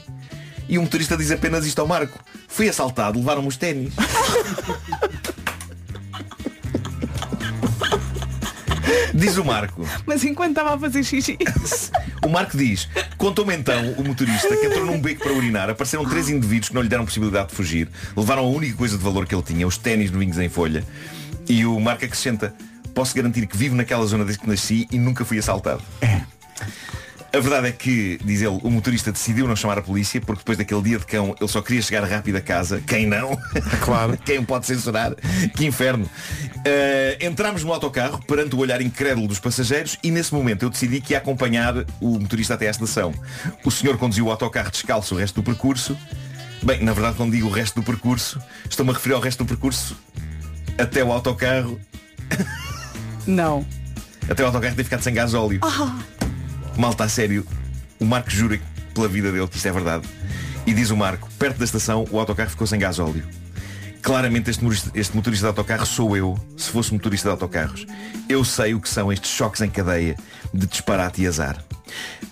E o motorista diz apenas isto ao Marco. Fui assaltado, levaram-me os ténis. diz o Marco. Mas enquanto estava a fazer xixi. O Marco diz, contou-me então o motorista que entrou num beco para urinar, apareceram três indivíduos que não lhe deram possibilidade de fugir, levaram a única coisa de valor que ele tinha, os ténis novinhos em folha. E o Marco acrescenta, posso garantir que vivo naquela zona desde que nasci e nunca fui assaltado. A verdade é que, diz ele, o motorista decidiu não chamar a polícia porque depois daquele dia de cão ele só queria chegar rápido a casa. Quem não? Claro. Quem o pode censurar? Que inferno. Uh, entramos no autocarro perante o olhar incrédulo dos passageiros e nesse momento eu decidi que ia acompanhar o motorista até à estação. O senhor conduziu o autocarro descalço o resto do percurso. Bem, na verdade quando digo o resto do percurso, estou-me a referir ao resto do percurso até o autocarro. Não. Até o autocarro ter ficado sem gás óleo. Malta, a sério, o Marco jura pela vida dele que isto é verdade. E diz o Marco, perto da estação o autocarro ficou sem gás óleo. Claramente este motorista, este motorista de autocarro sou eu, se fosse motorista de autocarros. Eu sei o que são estes choques em cadeia de disparate e azar.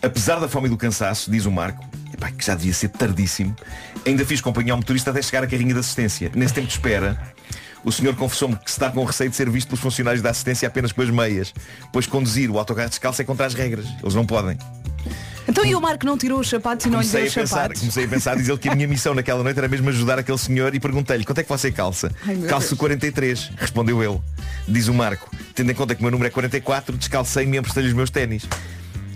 Apesar da fome e do cansaço, diz o Marco, epá, que já devia ser tardíssimo, ainda fiz companhia ao motorista até chegar à carrinha de assistência. Nesse tempo de espera, o senhor confessou-me que está com receio de ser visto pelos funcionários da assistência apenas com as meias, pois conduzir o autocarro descalço é contra as regras. Eles não podem. Então e o Marco não tirou os sapatos e não lhe deu Comecei a, os pensar, sapatos? comecei a pensar, diz ele que a minha missão naquela noite era mesmo ajudar aquele senhor e perguntei-lhe quanto é que você calça? Ai, Calço Deus. 43, respondeu ele. Diz o Marco, tendo em conta que o meu número é 44, descalcei-me e emprestei-lhe os meus ténis.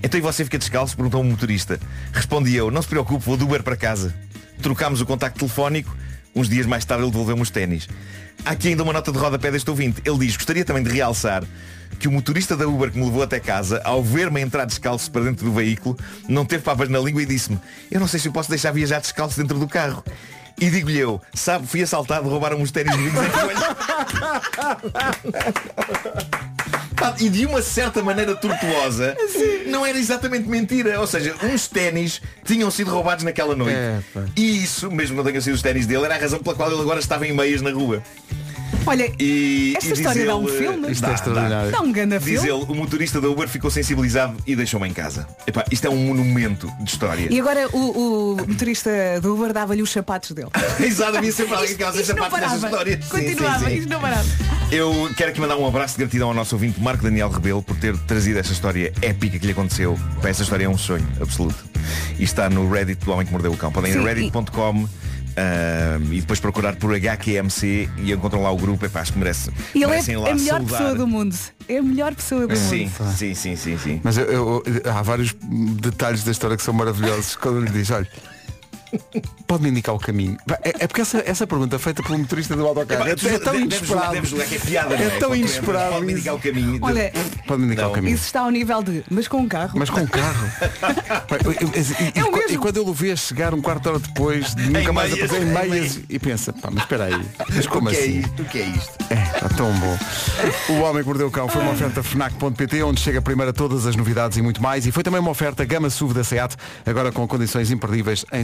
Então e você fica descalço? Perguntou um motorista. Respondi eu, não se preocupe, vou do Uber para casa. Trocámos o contacto telefónico, uns dias mais tarde ele devolveu-me os ténis. Há aqui ainda uma nota de rodapé deste ouvinte. Ele diz, gostaria também de realçar que o motorista da Uber que me levou até casa, ao ver-me entrar descalço para dentro do veículo, não teve papas na língua e disse-me, eu não sei se eu posso deixar viajar descalço dentro do carro. E digo-lhe eu, sabe, fui assaltado, roubaram os ténis. Pá, E de uma certa maneira tortuosa Não era exatamente mentira Ou seja, uns ténis tinham sido roubados naquela noite É. E isso, mesmo não tenham sido os ténis dele Era a razão pela qual ele agora estava em meias na rua Olha, e, Esta e diz história dá um filme? Isto é extraordinário. Dá um ganda Diz filme. ele, o motorista da Uber ficou sensibilizado e deixou-me em casa Epá, Isto é um monumento de história E agora o, o motorista do Uber dava-lhe os sapatos dele. Exato, havia sempre alguém que isto não sapatos nessa parava. história Sim, sim, Continuava, sim. isto não parava. Eu quero aqui mandar um abraço de gratidão ao nosso ouvinte Marco Daniel Rebelo por ter trazido esta história épica que lhe aconteceu. Essa história é um sonho absoluto. E está no Reddit do Homem que Mordeu o Cão. Podem ir a Sim, e- e depois procurar por HQMC e encontram lá o grupo. Epá, acho que merece. E ele é a melhor saudar. pessoa do mundo. É a melhor pessoa do Sim, mundo. sim, sim, sim, sim. Mas eu- eu- há vários detalhes da história que são maravilhosos quando ele diz, olha, pode-me indicar o caminho. É, é porque essa, essa pergunta feita pelo motorista do autocarro é, Epá, tu é tão inesperado. é piada, É é? tão inesperado Pode-me indicar o caminho. Olha, Pode-me indicar Não. o caminho. isso está ao nível de, mas com um carro. Mas com carro. Eu- eu- e, É o e- mesmo. e quando ele o vê chegar um quarto de hora depois, de nunca mais meias, em em meias, meias. e pensa, pá, mas espera aí, mas como o que é assim? isto? O que é isto? É, está tão bom. O Homem que Mordeu o Cão foi uma oferta FNAC.pt, onde chega primeiro a todas as novidades e muito mais. E foi também uma oferta Gama SUV da SEAT, agora com condições imperdíveis em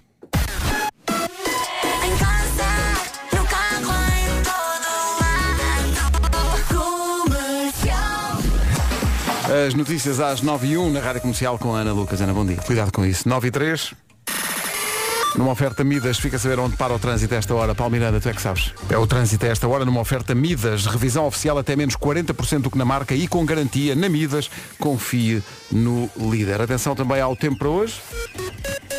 As notícias às 9 e 1 na Rádio Comercial com a Ana Lucas. Ana, bom dia. Cuidado com isso. 9 e 3. Numa oferta Midas, fica a saber onde para o trânsito a esta hora. Paulo Miranda, tu é que sabes. É o trânsito a esta hora numa oferta Midas. Revisão oficial até menos 40% do que na marca e com garantia na Midas. Confie no líder. Atenção também ao tempo para hoje.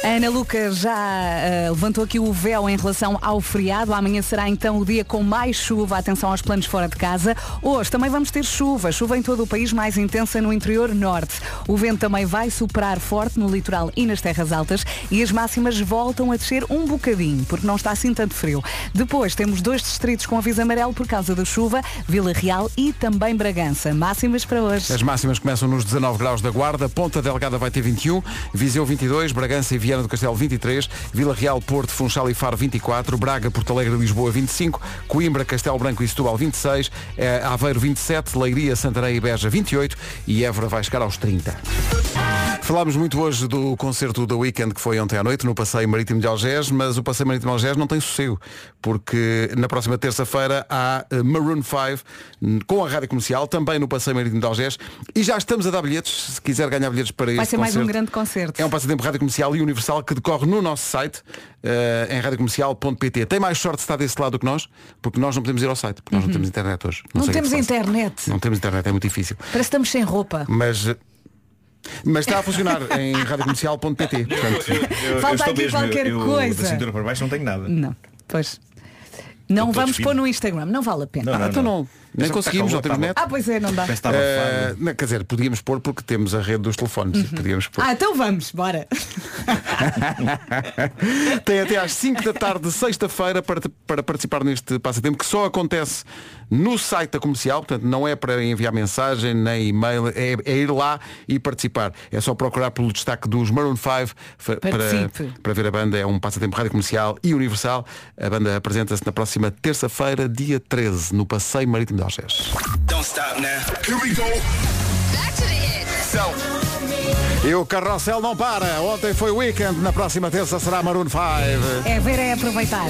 A Ana Lucas já ah, levantou aqui o véu em relação ao feriado. Amanhã será então o dia com mais chuva. Atenção aos planos fora de casa. Hoje também vamos ter chuva. Chuva em todo o país, mais intensa no interior norte. O vento também vai superar forte no litoral e nas terras altas. E as máximas voltam a descer um bocadinho, porque não está assim tanto frio. Depois temos dois distritos com aviso amarelo por causa da chuva. Vila Real e também Bragança. Máximas para hoje. As máximas começam nos 19 graus da Guarda, Ponta Delgada vai ter 21, Viseu 22, Bragança e Viana do Castelo 23, Vila Real, Porto, Funchal e Faro 24, Braga, Porto Alegre e Lisboa 25, Coimbra, Castelo Branco e Setúbal 26, eh, Aveiro 27, Leiria, Santarém e Beja 28 e Évora vai chegar aos 30. Falámos muito hoje do concerto da Weekend que foi ontem à noite no Passeio Marítimo de Algés, mas o Passeio Marítimo de Algés não tem sossego, porque na próxima terça-feira há eh, Maroon 5 hum, com a rádio comercial, também no Passeio Marítimo de Algés, e já estamos a dar bilhetes, se quiser ganhar bilhetes para Vai este ser mais um concerto. grande concerto. É um passatempo rádio comercial e universal que decorre no nosso site, eh, em radiocomercial.pt. Tem mais sorte de estar desse lado do que nós, porque nós não podemos ir ao site, porque nós não temos internet hoje. Não sei o que é temos internet. Não temos internet, é muito difícil. Parece que estamos sem roupa. Mas, mas está a funcionar em radiocomercial.pt. Falta estou aqui mesmo- qualquer eu, coisa. Da cintura para baixo não tenho nada. Não, pois. Não vamos pôr no Instagram, não vale a pena. Não, não, então não. não, nem Está conseguimos, não temos boa, net. Ah, pois é, não dá. Fado. não, quer dizer, podíamos pôr porque temos a rede dos telefones. e Podíamos pôr. Ah, então vamos, bora. Tem até às 5 da tarde de sexta-feira para, para participar neste passatempo que só acontece no site da comercial, portanto não é para enviar mensagem nem e-mail, é, é ir lá e participar. É só procurar pelo destaque dos Maroon 5 fa- para, Participe. para ver a banda. É um passatempo rádio comercial e universal. A banda apresenta-se na próxima terça-feira, dia 13, no Passeio Marítimo de Algés. Don't stop now. Here we go. E o carrossel não para. Ontem foi weekend, na próxima terça será Maroon 5. É ver, é aproveitar.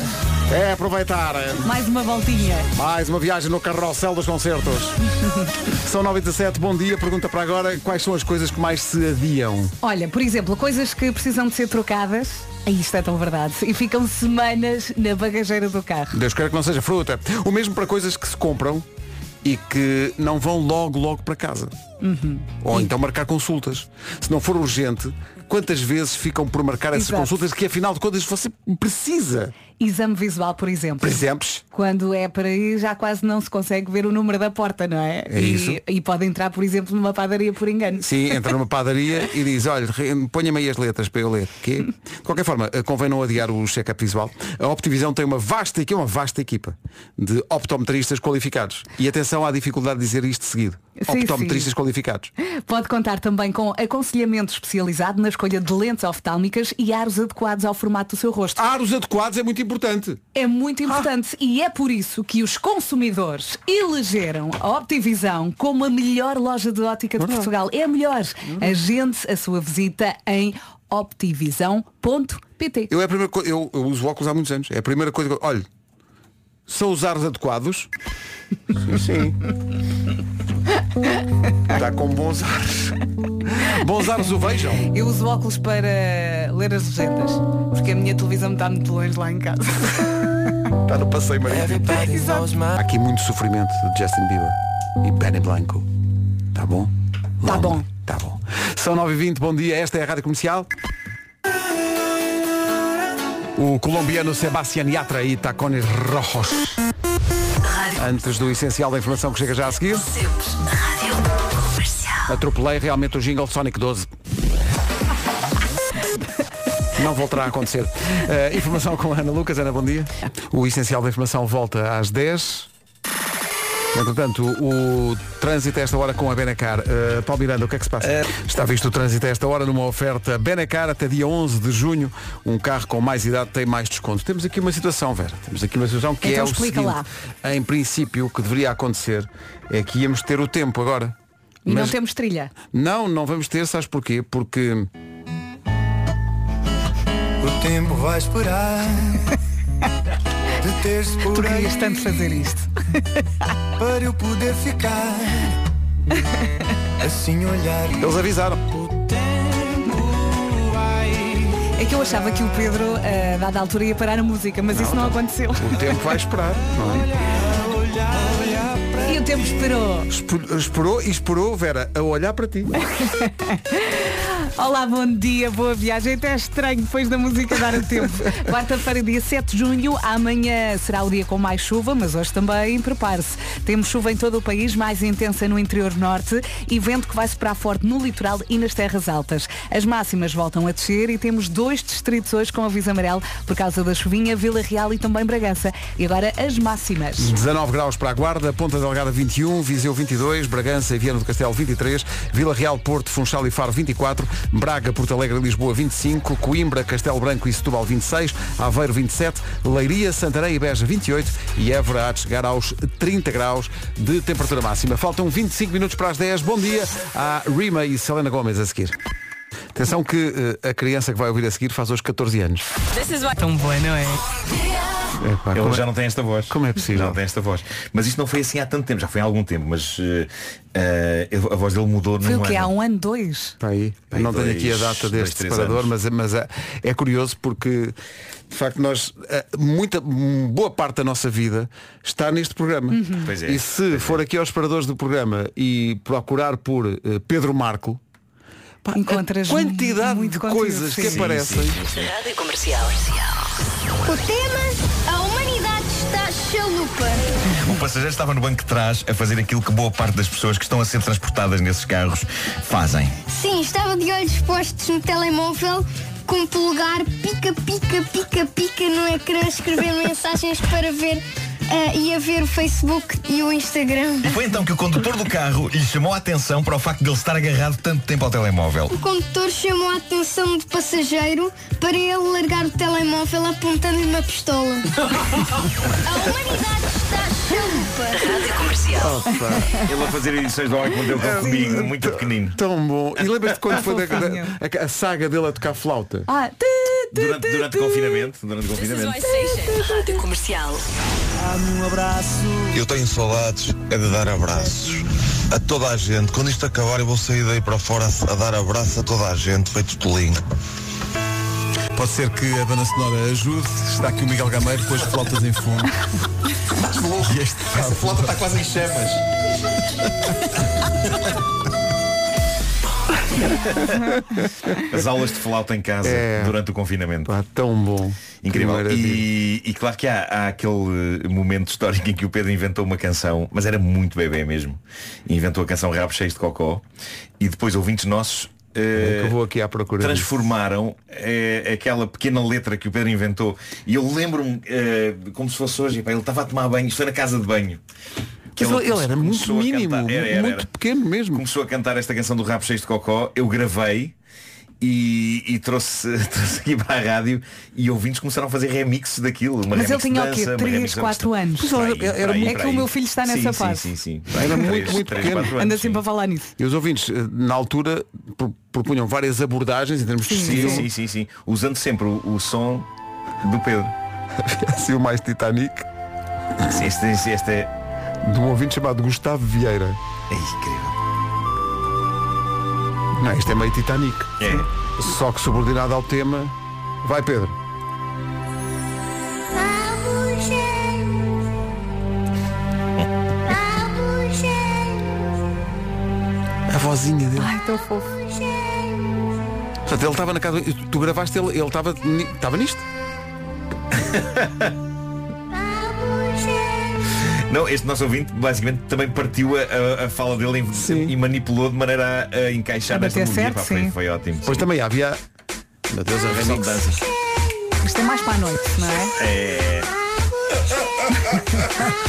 É aproveitar. Mais uma voltinha. Mais uma viagem no carrossel dos concertos. São 9 e 17 bom dia. Pergunta para agora quais são as coisas que mais se adiam. Olha, por exemplo, coisas que precisam de ser trocadas. Isto é tão verdade. E ficam semanas na bagageira do carro. Deus queira que não seja fruta. O mesmo para coisas que se compram e que não vão logo, logo para casa. Uhum. Ou então marcar consultas. Se não for urgente, quantas vezes ficam por marcar essas Exato. consultas que afinal de contas você precisa? Exame visual, por exemplo. Por exemplo, Quando é para ir já quase não se consegue ver o número da porta, não é? É e, isso. e pode entrar, por exemplo, numa padaria por engano. Sim, entra numa padaria e diz, olha, ponha-me aí as letras para eu ler. Que? De qualquer forma, eh, convém não adiar o check-up visual. A Optivisão tem uma vasta equipa, uma vasta equipa de optometristas qualificados. E atenção à dificuldade de dizer isto seguido. Sim, optometristas qualificados. Pode contar também com aconselhamento especializado na escolha de lentes oftálmicas e aros adequados ao formato do seu rosto. Aros adequados é muito importante. É muito importante e é por isso que os consumidores elegeram a Optivisão como a melhor loja de ótica de Portugal. É a melhor. Agende a sua visita em optivisão.pt. Eu, é a primeira co- eu, eu uso óculos há muitos anos. É a primeira coisa que eu, olha, são os aros adequados? sim, sim. Está com bons ares. Bons ares o vejam. Eu uso óculos para ler as legendas, porque a minha televisão está muito longe lá em casa. Está no passeio marítimo. Há aqui muito sofrimento de Justin Bieber e Benny Blanco. Tá bom? Tá bom. Tá bom. São 9h20, bom dia. Esta é a Rádio Comercial. O colombiano Sebastián Yatra e Tacones Rojos. Antes do essencial da informação que chega já a seguir. Atropelei realmente o jingle Sonic 12. Não voltará a acontecer. Eh, informação com a Ana Lucas. Ana, bom dia. O essencial da informação volta às 10. Entretanto, o trânsito a esta hora com a Benacar. Uh, Paulo Miranda, o que é que se passa? Está visto o trânsito a esta hora numa oferta Benacar até dia 11 de junho. Um carro com mais idade tem mais desconto. Temos aqui uma situação, Vera. Temos aqui uma situação que Então é o explica seguinte. lá. Em princípio, o que deveria acontecer é que íamos ter o tempo agora. E não Mas- temos trilha. não, não vamos ter, sabes porquê? Porque O tempo vai esperar. De ter-se por Tu querias tanto fazer isto. Para eu poder ficar. Assim olhar. eles avisaram. É que eu achava que o Pedro, a dada altura, ia parar a música, mas isso não aconteceu. O tempo vai esperar. Não é? E o tempo esperou. Espo- Esperou e esperou, Vera, a olhar para ti. Olá, bom dia, boa viagem. Até é estranho depois da música dar o tempo. Quarta-feira, dia 7 de junho. Amanhã será o dia com mais chuva, mas hoje também prepare-se. Temos chuva em todo o país, mais intensa no interior norte e vento que vai soprar forte no litoral e nas terras altas. As máximas voltam a descer e temos dois distritos hoje com aviso amarelo por causa da chuvinha, Vila Real e também Bragança. E agora as máximas. 19 graus para a Guarda, Ponta Delgada 21, Viseu 22, Bragança e Viana do Castelo 23, Vila Real, Porto, Funchal e Faro 24, Braga, Porto Alegre e Lisboa 25, Coimbra, Castelo Branco e Setúbal 26, Aveiro 27, Leiria, Santarém e Beja 28 e Évora há de chegar aos 30 graus de temperatura máxima. Faltam 25 minutos para as 10. Bom dia a Rima e Selena Gomes a seguir. Atenção que eh, a criança que vai ouvir a seguir faz hoje 14 anos. Tão boa, não é? Epá, Ele como, já é, não tem esta voz. como é possível? não tem esta voz. Mas isto não foi assim há tanto tempo, já foi há algum tempo, mas eh, a voz dele mudou Foi num o que? Há um ano, dois? Está aí. Bem, não tenho dois- aqui a data dois, deste três separador, anos. mas, mas é, é curioso porque de facto nós eh, muita boa parte da nossa vida está neste programa. Pois é. E se for aqui aos separadores do programa e procurar por eh, Pedro Marco, pá, Encontras a quantidade muito de conteúdo, coisas que sim. aparecem. Rádio Comercial. O tema, O passageiro estava no banco de trás a fazer aquilo que boa parte das pessoas que estão a ser transportadas nesses carros fazem. Sim, estava de olhos postos no telemóvel, com o polegar pica, pica, pica, pica no ecrã, escrever mensagens para ver eh, e a ver o Facebook e o Instagram. Foi então que o condutor do carro lhe chamou a atenção para o facto de ele estar agarrado tanto tempo ao telemóvel. O condutor chamou a atenção do passageiro para ele largar o telemóvel apontando-lhe uma pistola. a humanidade está chalupa. Rádio Comercial. Ele a fazer edições do Homem que Mordeu o comigo, muito pequenino. Tão bom. E lembras-te quando foi da, da- a, a saga dele a tocar flauta? Ah, tu, tu, Durante, tu, durante o confinamento, durante o confinamento. Rádio Comercial. Eu tenho saudades é de dar abraços a toda a gente. Quando isto acabar eu vou sair daí para fora a, dar abraço a toda a gente, feito tolinho. Pode ser que a banda sonora ajude. Está aqui o Miguel Gameiro com as flautas em fundo. E este Essa flauta está quase em chamas. As aulas de flauta em casa É. durante o confinamento. Pá, tão bom. Incrível. E, e claro que há, há aquele eh, momento histórico em que o Pedro inventou uma canção, mas era muito bebê mesmo. Inventou a canção Rabo Cheios de Cocó. E depois ouvintes nossos É eh, eu vou aqui à procura. transformaram eh, aquela pequena letra que o Pedro inventou. E eu lembro-me, como se fosse hoje, ele estava a tomar banho, isto foi na casa de banho. Que ele, ele era muito começou a mínimo, cantar- era, era, muito era. pequeno mesmo. Começou a cantar esta canção do Rabo Cheios de Cocó, eu gravei e, e trouxe, trouxe aqui para a rádio e ouvintes começaram a fazer remixes daquilo. Uma Mas ele remix de tinha o quê? dança, uma 3, remix de 4 anos? Por aí, Era- era aí, É que o meu filho está Sim, nessa sim, fase. Sim, sim, Era muito, Três- muito três, pequeno. quatro anos, Anda sim. sempre a falar nisso. E os ouvintes, eh, na altura, pro- propunham várias abordagens em termos de Sim, estilo. sim, sim, sim. Usando sempre o, o som do Pedro. assim o mais Titanic, Sim, este, este, este é. De um ouvinte chamado Gustavo Vieira. É incrível. Não, isto é meio Titanic. É. Só que subordinado ao tema. Vai Pedro. A vozinha dele. Ai, tão fofo. Portanto, ele estava na casa. Tu, gravaste ele, ele estava estava nisto? Não, este nosso ouvinte basicamente também partiu a, a- a fala dele e, e manipulou de maneira a, a encaixar A nesta bater melodia. certo, Pá, foi, sim. foi ótimo. Pois também havia. Meu Deus, a remix. dança. Isto é mais para a noite, não é? É. É,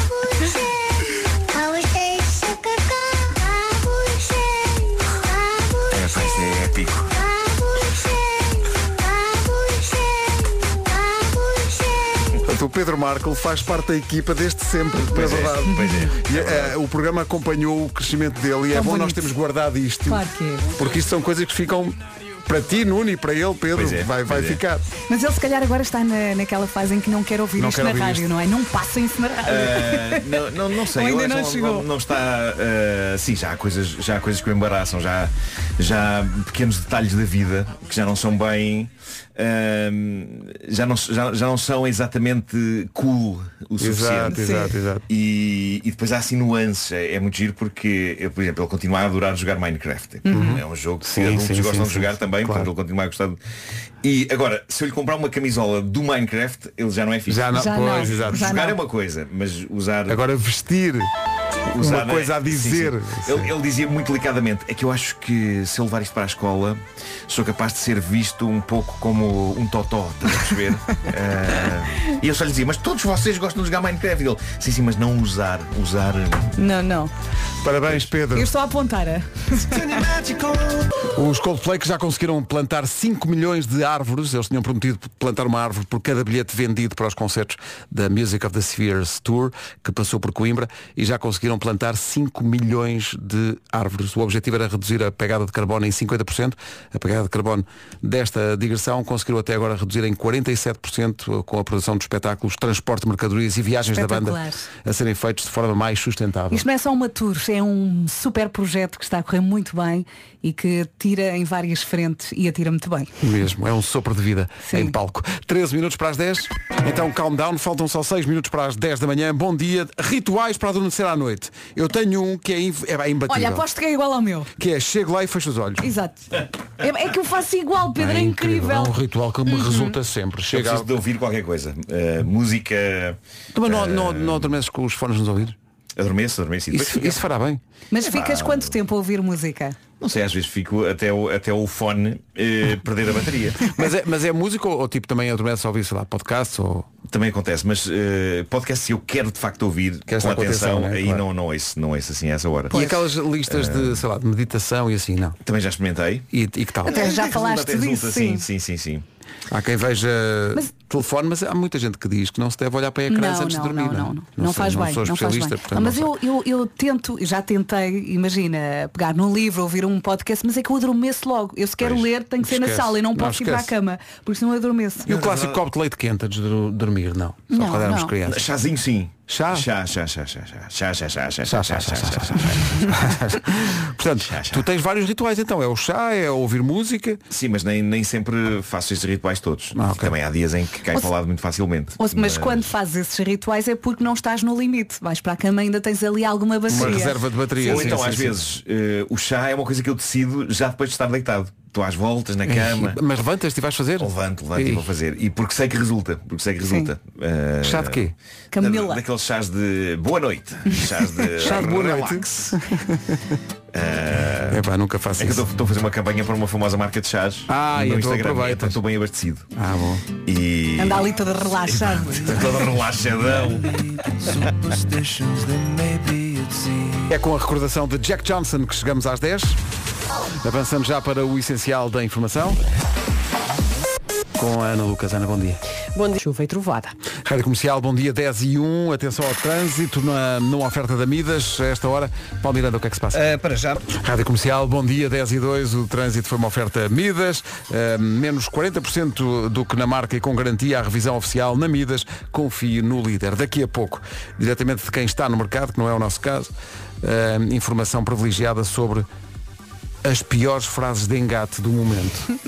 o Pedro Marco faz parte da equipa desde sempre, Pois na é, verdade. pois é. E, eh, o programa acompanhou o crescimento dele e é bom nós bonito. termos guardado isto. Claro que é. Porque isto são coisas que ficam para ti, Nuno, e para ele, Pedro, é, vai, vai é. ficar. Mas ele se calhar agora está na, naquela fase em que não quer ouvir Não isto quer na ouvir rádio, isto. não é? Não passem isso na rádio. Ah, não, não, não sei, ainda não chegou. não, está. ah, sim, já há coisas, já há coisas que o embaraçam, já, já há pequenos detalhes da vida que já não são bem. ah, já, não, já, já não são exatamente cool o Exato, suficiente. exato, exato. E, e depois há assim nuances, é, é muito giro porque, eu, por exemplo, ele continua a adorar jogar Minecraft. Uhum. É um jogo que Sim, adultos sim, gostam sim, de jogar sim. Também, Claro. portanto ele continua a gostar de... E agora, se eu lhe comprar uma camisola do Minecraft, ele já não é fixe. Já não, Já pois, não, exato. já Jogar não. é uma coisa, mas usar. Agora vestir usar uma coisa a sim, sim. dizer. Ele, ele dizia muito delicadamente, é que eu acho que se eu levar isto para a escola, sou capaz de ser visto um pouco como um totó, estás a perceber? Ah, e eu só lhe dizia, mas todos vocês gostam de jogar Minecraft. E ele, sim, sim, mas não usar, usar. Não, não. Parabéns, Pedro. Eu estou a apontar. Os Coldplay que já conseguiram plantar 5 milhões de árvores. Eles tinham prometido plantar uma árvore por cada bilhete vendido para os concertos da Music of the Spheres Tour, que passou por Coimbra, e já conseguiram conseguiram plantar 5 milhões de árvores. O objetivo era reduzir a pegada de carbono em 50%. A pegada de carbono desta digressão conseguiram até agora reduzir em 47% com a produção de espetáculos, transporte de mercadorias e viagens da banda a serem feitos de forma mais sustentável. Isto não é só uma tour, é um super projeto que está a correr muito bem e que tira em várias frentes e atira muito bem. Mesmo, é um sopro de vida em palco. 13 minutos para as 10. Então calm down, faltam só 6 minutos para as 10 da manhã. Bom dia. Rituais para adormecer à noite. Eu tenho um que é, inv- é imbatível. Olha, aposto que é igual ao meu. Que é chego lá e fecho os olhos. Exato. É, é que eu faço igual, Pedro, é, incrível. É um ritual que me Uhum. resulta sempre. Eu Chega preciso de ouvir qualquer coisa. Uh, música. Mas não, uh, não, não adormeces com os fones nos ouvidos? Adormeço, adormeço. e depois Isso, fica- isso fará bem. Mas É ficas pá. quanto tempo a ouvir música? Não sei, às vezes fico até o, até o fone eh, perder a bateria. Mas é, mas é música ou, ou tipo também adormece a ouvir, sei lá, podcast ou. Também acontece, mas eh, podcast se eu quero de facto ouvir com estar com atenção, atenção, né? aí Claro. não, não, ouço, não ouço assim a essa hora. E aquelas listas de, sei lá, de meditação e assim, não. Também já experimentei. E, e que tal? Até já falaste disso, sim, sim. sim, sim, sim. Há quem veja Mas- telefone, mas há muita gente que diz que não se deve olhar para ecrãs Não, antes não, de dormir. não, não, não. Não Não sei, faz não bem, sou não faz bem. portanto mas não eu, eu, eu tento, já tentei, imagina, pegar num livro, ouvir um podcast, mas é que eu adormeço logo. Eu se quero Pois, ler, tenho que ser na esquece. sala e não Não, posso ir para a cama. Por isso não adormeço. E o clássico copo de leite quente antes de do- dormir, não. Só Não, quando éramos não. crianças. Chazinho sim. Chá? Chá, chá, chá, chá, chá, chá, chá, chá, chá, Chá, chá, chá, chá, chá, chá, chá, chá, chá. Portanto, tu tens vários rituais então. É o chá, é ouvir música. Sim, mas nem, nem sempre faço estes rituais todos. Ah, ok. Também há dias em que cai para o lado muito facilmente. Mas quando fazes esses rituais é porque não estás no limite. Vais para a cama e ainda tens ali alguma bateria. Uma reserva de bateria. Ou então, sim, às sim. vezes, eh, o chá é uma coisa que eu decido já depois de estar deitado. Estou às voltas na cama. Mas levantas-te e vais fazer? Levanto, levanto e Ih. vou fazer. E porque sei que resulta. Porque sei que resulta. Eh, Chá de quê? Camila. da- daqueles chás de boa noite. Chás de Chá de boa noite. relax. Eh, É pá, nunca faço é isso. estou estou a fazer uma campanha para uma famosa marca de chás Ah, e no Instagram. Então estou bem abastecido. Ah, bom. E Anda ali toda relaxada. todo relaxadão. É com a recordação de Jack Johnson que chegamos às 10. Avançamos já para o essencial da informação. Com a Ana Lucas. Ana, bom dia. Bom dia. Chuva e trovada. Rádio Comercial, bom dia 10 e 1. Atenção ao trânsito na, numa oferta da Midas. A esta hora, Paulo Miranda, o que é que se passa? Uh, para já. Rádio Comercial, bom dia 10 e 2. O trânsito foi uma oferta Midas. Uh, menos 40% do que na marca e com garantia a revisão oficial na Midas. Confie no líder. Daqui a pouco, diretamente de quem está no mercado, que não é o nosso caso, uh, informação privilegiada sobre as piores frases de engate do momento.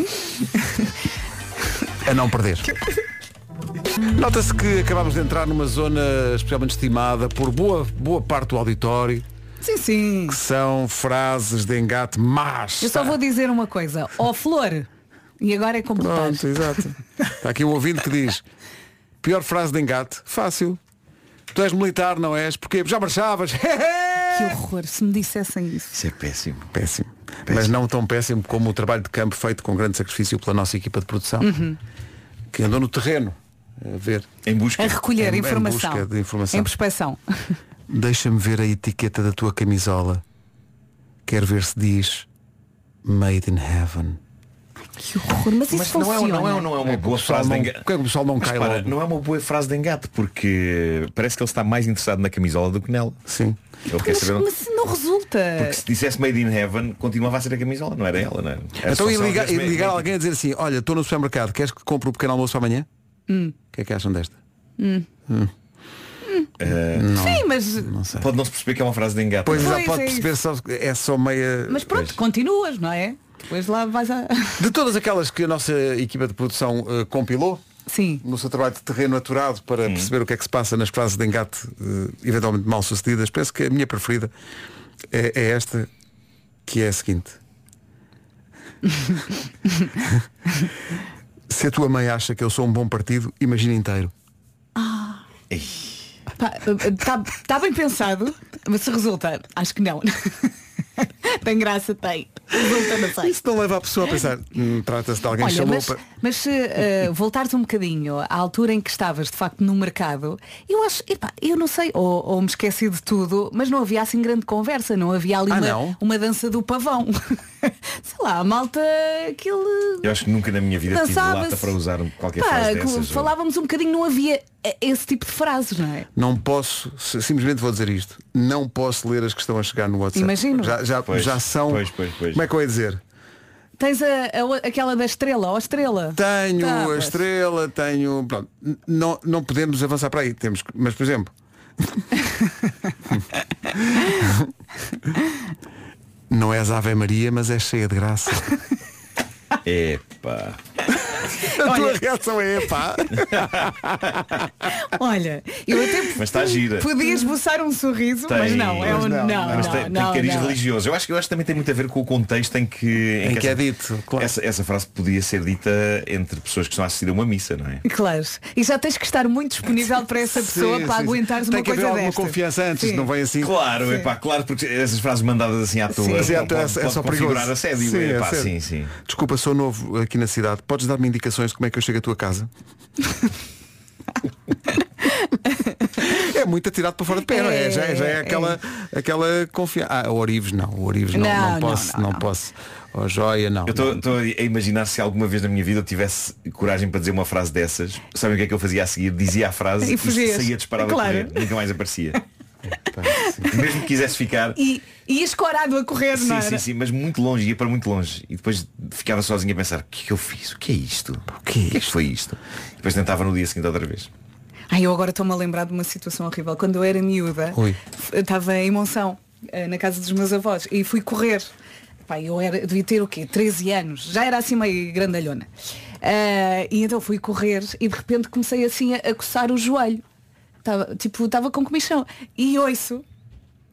a não perder. Nota-se que acabamos de entrar numa zona especialmente estimada por boa, boa parte do auditório, Sim, sim. que são frases de engate más. Eu só vou dizer uma coisa. Ó flor. E agora é completar. Pronto, exato. Está aqui um ouvinte que diz Pior frase de engate, fácil. Tu és militar, não és? Porque já marchavas. Que horror, se me dissessem isso. Isso é péssimo. péssimo. Mas não tão péssimo como o trabalho de campo feito com grande sacrifício pela nossa equipa de produção. Uhum. Que andou no terreno a ver. Em busca. A recolher Em- em informação. busca de informação. Em prospeção. Deixa-me ver a etiqueta da tua camisola. Quero ver se diz Made in Heaven. Que horror, mas isso Mas não é, não, é, não é uma É boa frase de não- engate. porque o pessoal não Mas cai para, não é uma boa frase de engate porque parece que ele está mais interessado na camisola do que nela. Sim. Ele quer Mas, saber onde... mas não resulta. Porque se dissesse Made in Heaven, continuava a ser a camisola, não era ela, não? Era então só e ligar, e ligar alguém a dizer assim, olha, estou no supermercado, queres que compre o pequeno almoço amanhã? Hum. O que é que acham desta? Hum. Hum. Eh, Sim, mas. Não sei. Pode não se perceber que é uma frase de engate. Pois não é? já Pois pode é perceber só que é só meia. Mas pronto, continuas, não é? Depois lá vais a. De todas aquelas que a nossa equipa de produção eh, compilou, Sim. no seu trabalho de terreno aturado para perceber o que é que se passa nas frases de engate eh, eventualmente mal sucedidas, penso que a minha preferida é, é esta, que é a seguinte. Se a tua mãe acha que eu sou um bom partido, imagina inteiro. Está tá bem pensado, mas se resulta, acho que não. tem graça, tem. Isso não leva a pessoa a pensar, "Hum, trata-se de alguém Olha, chamou mas, para. Mas se eh, voltares um bocadinho à altura em que estavas de facto no mercado, eu acho, epá, eu não sei, ou, ou me esqueci de tudo, mas não havia assim grande conversa, não havia ali Ah, uma, não? uma dança do pavão. sei lá, a malta aquele. Eu acho que nunca na minha vida tive lata para usar qualquer Pá, frase dessas. falávamos um bocadinho, não havia eh, esse tipo de frases, não é? Não posso, simplesmente vou dizer isto, não posso ler as que estão a chegar no WhatsApp. Imagino. Já, já, Pois, já são. pois, pois, pois. Como é que eu ia dizer? Tens a, a- aquela da estrela, ó estrela. Tenho Tá, a pois. estrela, tenho. Pronto, N- não, não podemos avançar para aí. Temos, que- mas por exemplo. não és Ave Maria, mas és cheia de graça. Epá. A tua Olha. reação é pá. Olha, eu até Mas está gira. podia esboçar um sorriso, mas Tem- não, é um mas não, não, não, Mas tem, tem não, cariz não. religioso. Eu acho, que- eu acho que também tem muito a ver com o contexto em que, Em que é essa, dito, claro. essa, essa frase podia ser dita entre pessoas que estão a assistir a uma missa, não é? Claro. E já tens que estar muito disponível para essa pessoa Sim, para sim, aguentares Tem uma que coisa alguma destas. confiança antes, Sim. não vem assim. Claro, Sim. epá, claro, porque essas frases mandadas assim à toa Sim. Mas é, pode, é, pode, é só pode perigoso. configurar assédio. Sim, é epá, sério. sim, sim. Desculpa, sou novo aqui na cidade. Podes dar-me indicações de como é que eu chego à tua casa? é muito atirado para fora de pé, não é? É, Já, já é é. aquela, aquela confiança. Ah, o Orives não, o Orives não, Não, não, posso, não, não, não. posso. Oh, joia, não. Eu estou a imaginar se alguma vez na minha vida eu tivesse coragem para dizer uma frase dessas. Sabem o que é que eu fazia a seguir? Dizia a frase E fugias. saía disparado Claro. a correr. Nunca mais aparecia. Mesmo que quisesse ficar. E, e escorado a correr, não Sim, era? sim, sim, mas muito longe, ia para muito longe. E depois ficava sozinho a pensar, o que é que eu fiz? O que é isto? O que é que foi isto? E depois tentava no dia seguinte outra vez. Ai, eu agora estou-me a lembrar de uma situação horrível. Quando eu era miúda, f- estava em Monção, eh, na casa dos meus avós, e fui correr. Pá, eu era, devia ter o quê? 13 anos. Já era assim meio grandalhona. Ah, e então fui correr e de repente comecei assim a, a coçar o joelho. Tava, tipo, estava com comichão. E ouço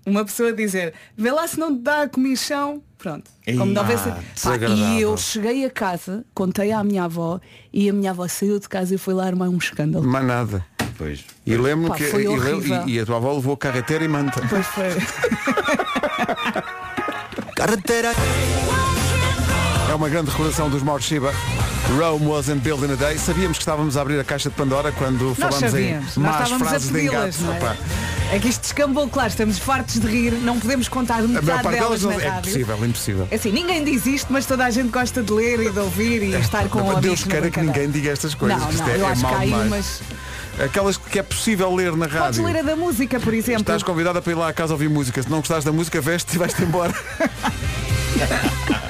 uma pessoa dizer, vê lá se não te dá comichão. Pronto. Como Ei, não houvesse- ah, Pá, desagradável. e eu cheguei a casa, contei à minha avó e a minha avó saiu de casa e foi lá armar um escândalo. Mais nada. Pois. E lembro Pá, que foi e, horrível. e- e a tua avó levou carreteira e manta. Pois foi. Carreteira. É uma grande recordação dos Mauro Shiba. Rome wasn't built in a day. Sabíamos que estávamos a abrir a caixa de Pandora quando falámos em más frases de engate. é? É que isto descambou, claro, estamos fartos de rir, não podemos contar a maior metade parte delas delas na é rádio. impossível, impossível. É assim, ninguém diz isto, mas toda a gente gosta de ler e de ouvir e estar com Deus amigos na queira que ninguém diga estas coisas. Não, não, é, eu é acho que mau há aí umas... Aquelas que é possível ler na Podes rádio. ler a da música, por exemplo. Estás convidada para ir lá à casa ouvir música. Se não gostares da música, veste e vais-te embora.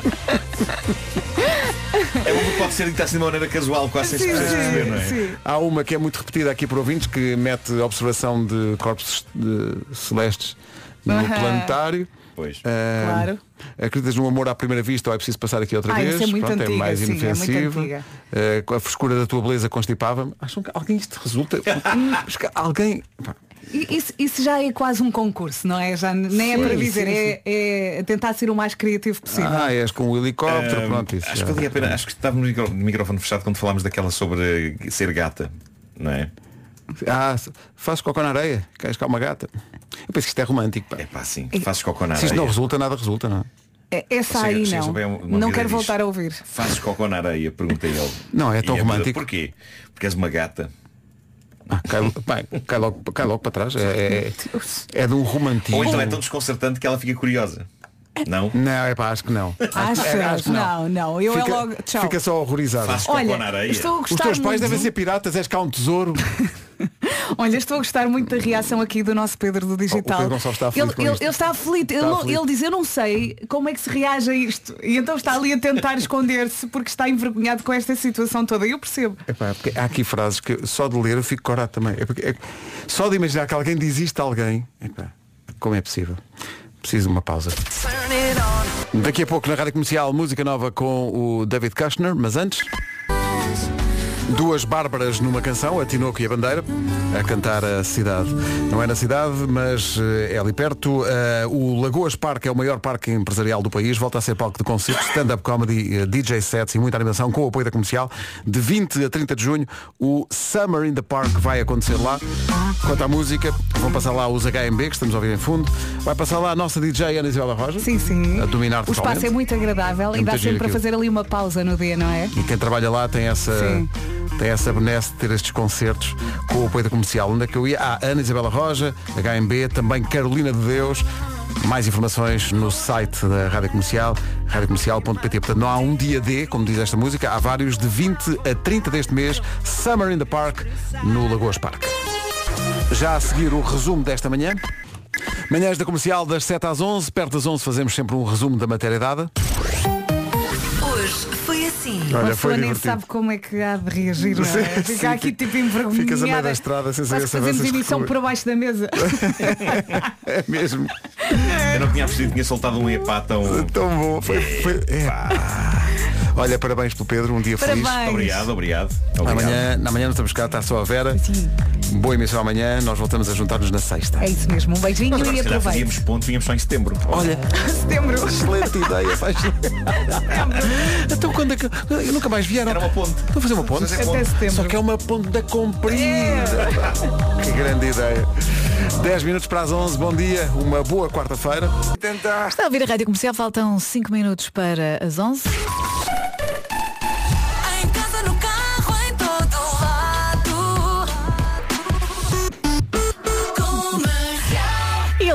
É uma que pode ser dita assim de uma maneira casual, quase sem se Sim, perceber, não é? sim. Há uma que é muito repetida aqui por ouvintes que mete observação de corpos de celestes no planetário. Pois. Ah, Claro. Acreditas no amor à primeira vista ou é preciso passar aqui outra Ah, vez? isso é muito Pronto, antiga, é mais sim, é antiga. Ah, com a frescura da tua beleza constipava-me. Acham que alguém isto resulta? Alguém. Isso, isso já é quase um concurso, não é? Já nem é para sim, dizer, sim. é, é tentar ser o mais criativo possível. Ah, és com o helicóptero, Ah, pronto, isso. acho que valia a pena, acho que estava no, micro- no microfone fechado quando falámos daquela sobre ser gata, não é? Ah, fazes cocô na areia, queres cá uma gata. Eu penso que isto é romântico. Pá. É pá, sim, fazes cocô na Se isto não areia. resulta, nada resulta, não é? É- Essa Chega- aí não. Não quero diz, voltar a ouvir. Fazes cocô na areia, perguntei ele. Não, é tão E romântico. Porquê? Porque és uma gata. Ah, cai, pá, cai logo, cai logo para trás. É, é, é de um romantismo. Ou então é tão desconcertante que ela fica curiosa. Não? Não, é pá, acho que não. Achas? É, acho que não, não. Eu fica, é logo. Tchau. fica só horrorizado. Olha, estou a Os gostar teus pais muito. devem ser piratas, és cá um tesouro. Olha, estou a gostar muito da reação aqui do nosso Pedro do Digital. Pedro Gonçalves está aflito ele, ele, ele está aflito. Está ele, aflito. ele diz, eu não sei como é que se reage a isto. E então está ali a tentar esconder-se porque está envergonhado com esta situação toda. Eu percebo. Epá, porque há aqui frases que só de ler eu fico corado também. É porque- é- só de imaginar que alguém diz isto a alguém. Epá, como é possível? Preciso de uma pausa. Daqui a pouco na Rádio Comercial, música nova com o David Kushner, mas antes. Duas Bárbaras numa canção, a Tinoco e a Bandeira, a cantar a cidade. Não é na cidade, mas eh, é ali perto. Eh, o Lagoas Parque é o maior parque empresarial do país. Volta a ser palco de concertos, stand-up comedy, eh, DJ sets e muita animação com o apoio da comercial. De 20 a 30 de junho, o Summer in the Park vai acontecer lá. Quanto à música, vão passar lá os HMB, que estamos a ouvir em fundo. Vai passar lá a nossa DJ Ana Isabela Roja. Sim, sim. A dominar O espaço é muito agradável É e dá sempre para fazer ali uma pausa no dia, não é? E quem trabalha lá tem essa, Sim. Tem essa benesse de ter estes concertos com o apoio da comercial. Onde é que eu ia? Ah, Ana Isabela Roja, HMB, também Carolina de Deus. Mais informações no site da Rádio Comercial, radiocomercial.pt. Portanto, não há um dia D, como diz esta música, há vários de 20 a 30 deste mês, Summer in the Park, no Lagoas Park. Já a seguir o resumo desta manhã. Manhãs da Comercial das 7 às 11, perto das 11 fazemos sempre um resumo da matéria dada. Hoje foi assim. Olha, Uma pessoa foi nem divertido. sabe como é que há de reagir, não é? Sim, Fica sim, aqui tipo envergonhada. ficas a meio da estrada sem saber se fazemos emissão por baixo da mesa. É mesmo. Eu não tinha percebido que tinha soltado um epá tão. Tão bom. Foi, foi- é. Olha, parabéns pelo Pedro, um dia feliz. Parabéns. Obrigado, obrigado. obrigado. Amanhã, amanhã não estamos cá, está só a Vera. Boa emissão amanhã, nós voltamos a juntar-nos na sexta. É isso mesmo, um beijinho Nós e aproveite. fazíamos ponto, vinhamos só em setembro. Olha, Setembro. excelente ideia. Faz... então quando é que. Eu nunca mais vieram. Era uma ponte. Vou fazer uma ponte. Até ponte. setembro. Só que é uma ponte da comprida. Que grande ideia. 10 minutos para as 11, bom dia, uma boa quarta-feira. Está a ouvir a Rádio Comercial, faltam 5 minutos para as 11.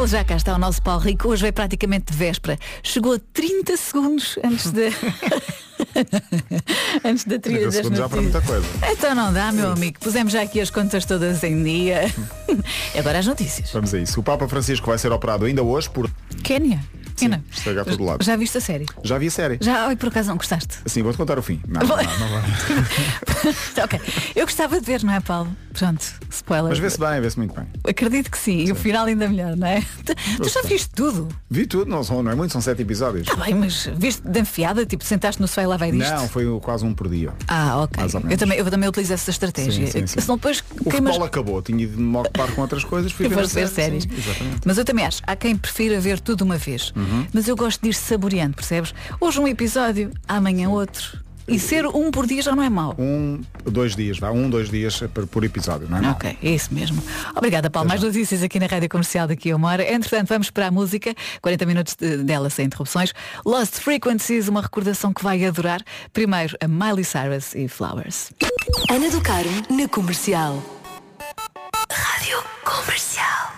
Ele já cá está, o nosso Paulo Rico. Hoje é praticamente de véspera. Chegou a 30 segundos antes de. antes da trilha 30 das segundos já para muita notícias. coisa. Então não dá, meu amigo. Pusemos já aqui as contas todas em dia. Agora as notícias. Vamos a isso. O Papa Francisco vai ser operado ainda hoje por Quénia. Quénia. estragar todo lado. Já viste a série? Já vi a série. Já, oi, por acaso não gostaste? Sim, vou-te contar o fim. Não, não, não, não vai. ok. Eu gostava de ver, não é, Paulo? Pronto, spoiler. Mas vê-se bem, vê-se muito bem. Acredito que sim. E o final ainda melhor, não é? Tu, tu já viste tudo? Vi tudo, não, são, não é muito, são sete episódios. Está bem, mas viste de enfiada? Tipo, sentaste no sofá e lá vai disto? Não, foi quase um por dia. Ah, ok. Eu também, eu também utilizo essa estratégia. Sim, sim, sim. Depois O queimas... futebol acabou, tinha de me ocupar com outras coisas, fui ver ver série. séries. Sim. Mas eu também acho, há quem prefira ver tudo uma vez. Uhum. Mas eu gosto de ir saboreando, percebes? Hoje um episódio, amanhã outro. E ser um por dia já não é mau. Um, dois dias, vá, um, dois dias por, por episódio, não é? mau? Ok, é isso mesmo. Obrigada, Paulo. Mais notícias aqui na Rádio Comercial daqui a uma hora. Entretanto, vamos para a música. 40 minutos de- dela sem interrupções. Lost Frequencies, uma recordação que vai adorar. Primeiro, a Miley Cyrus e Flowers. Ana do Carmo, na comercial. Rádio Comercial.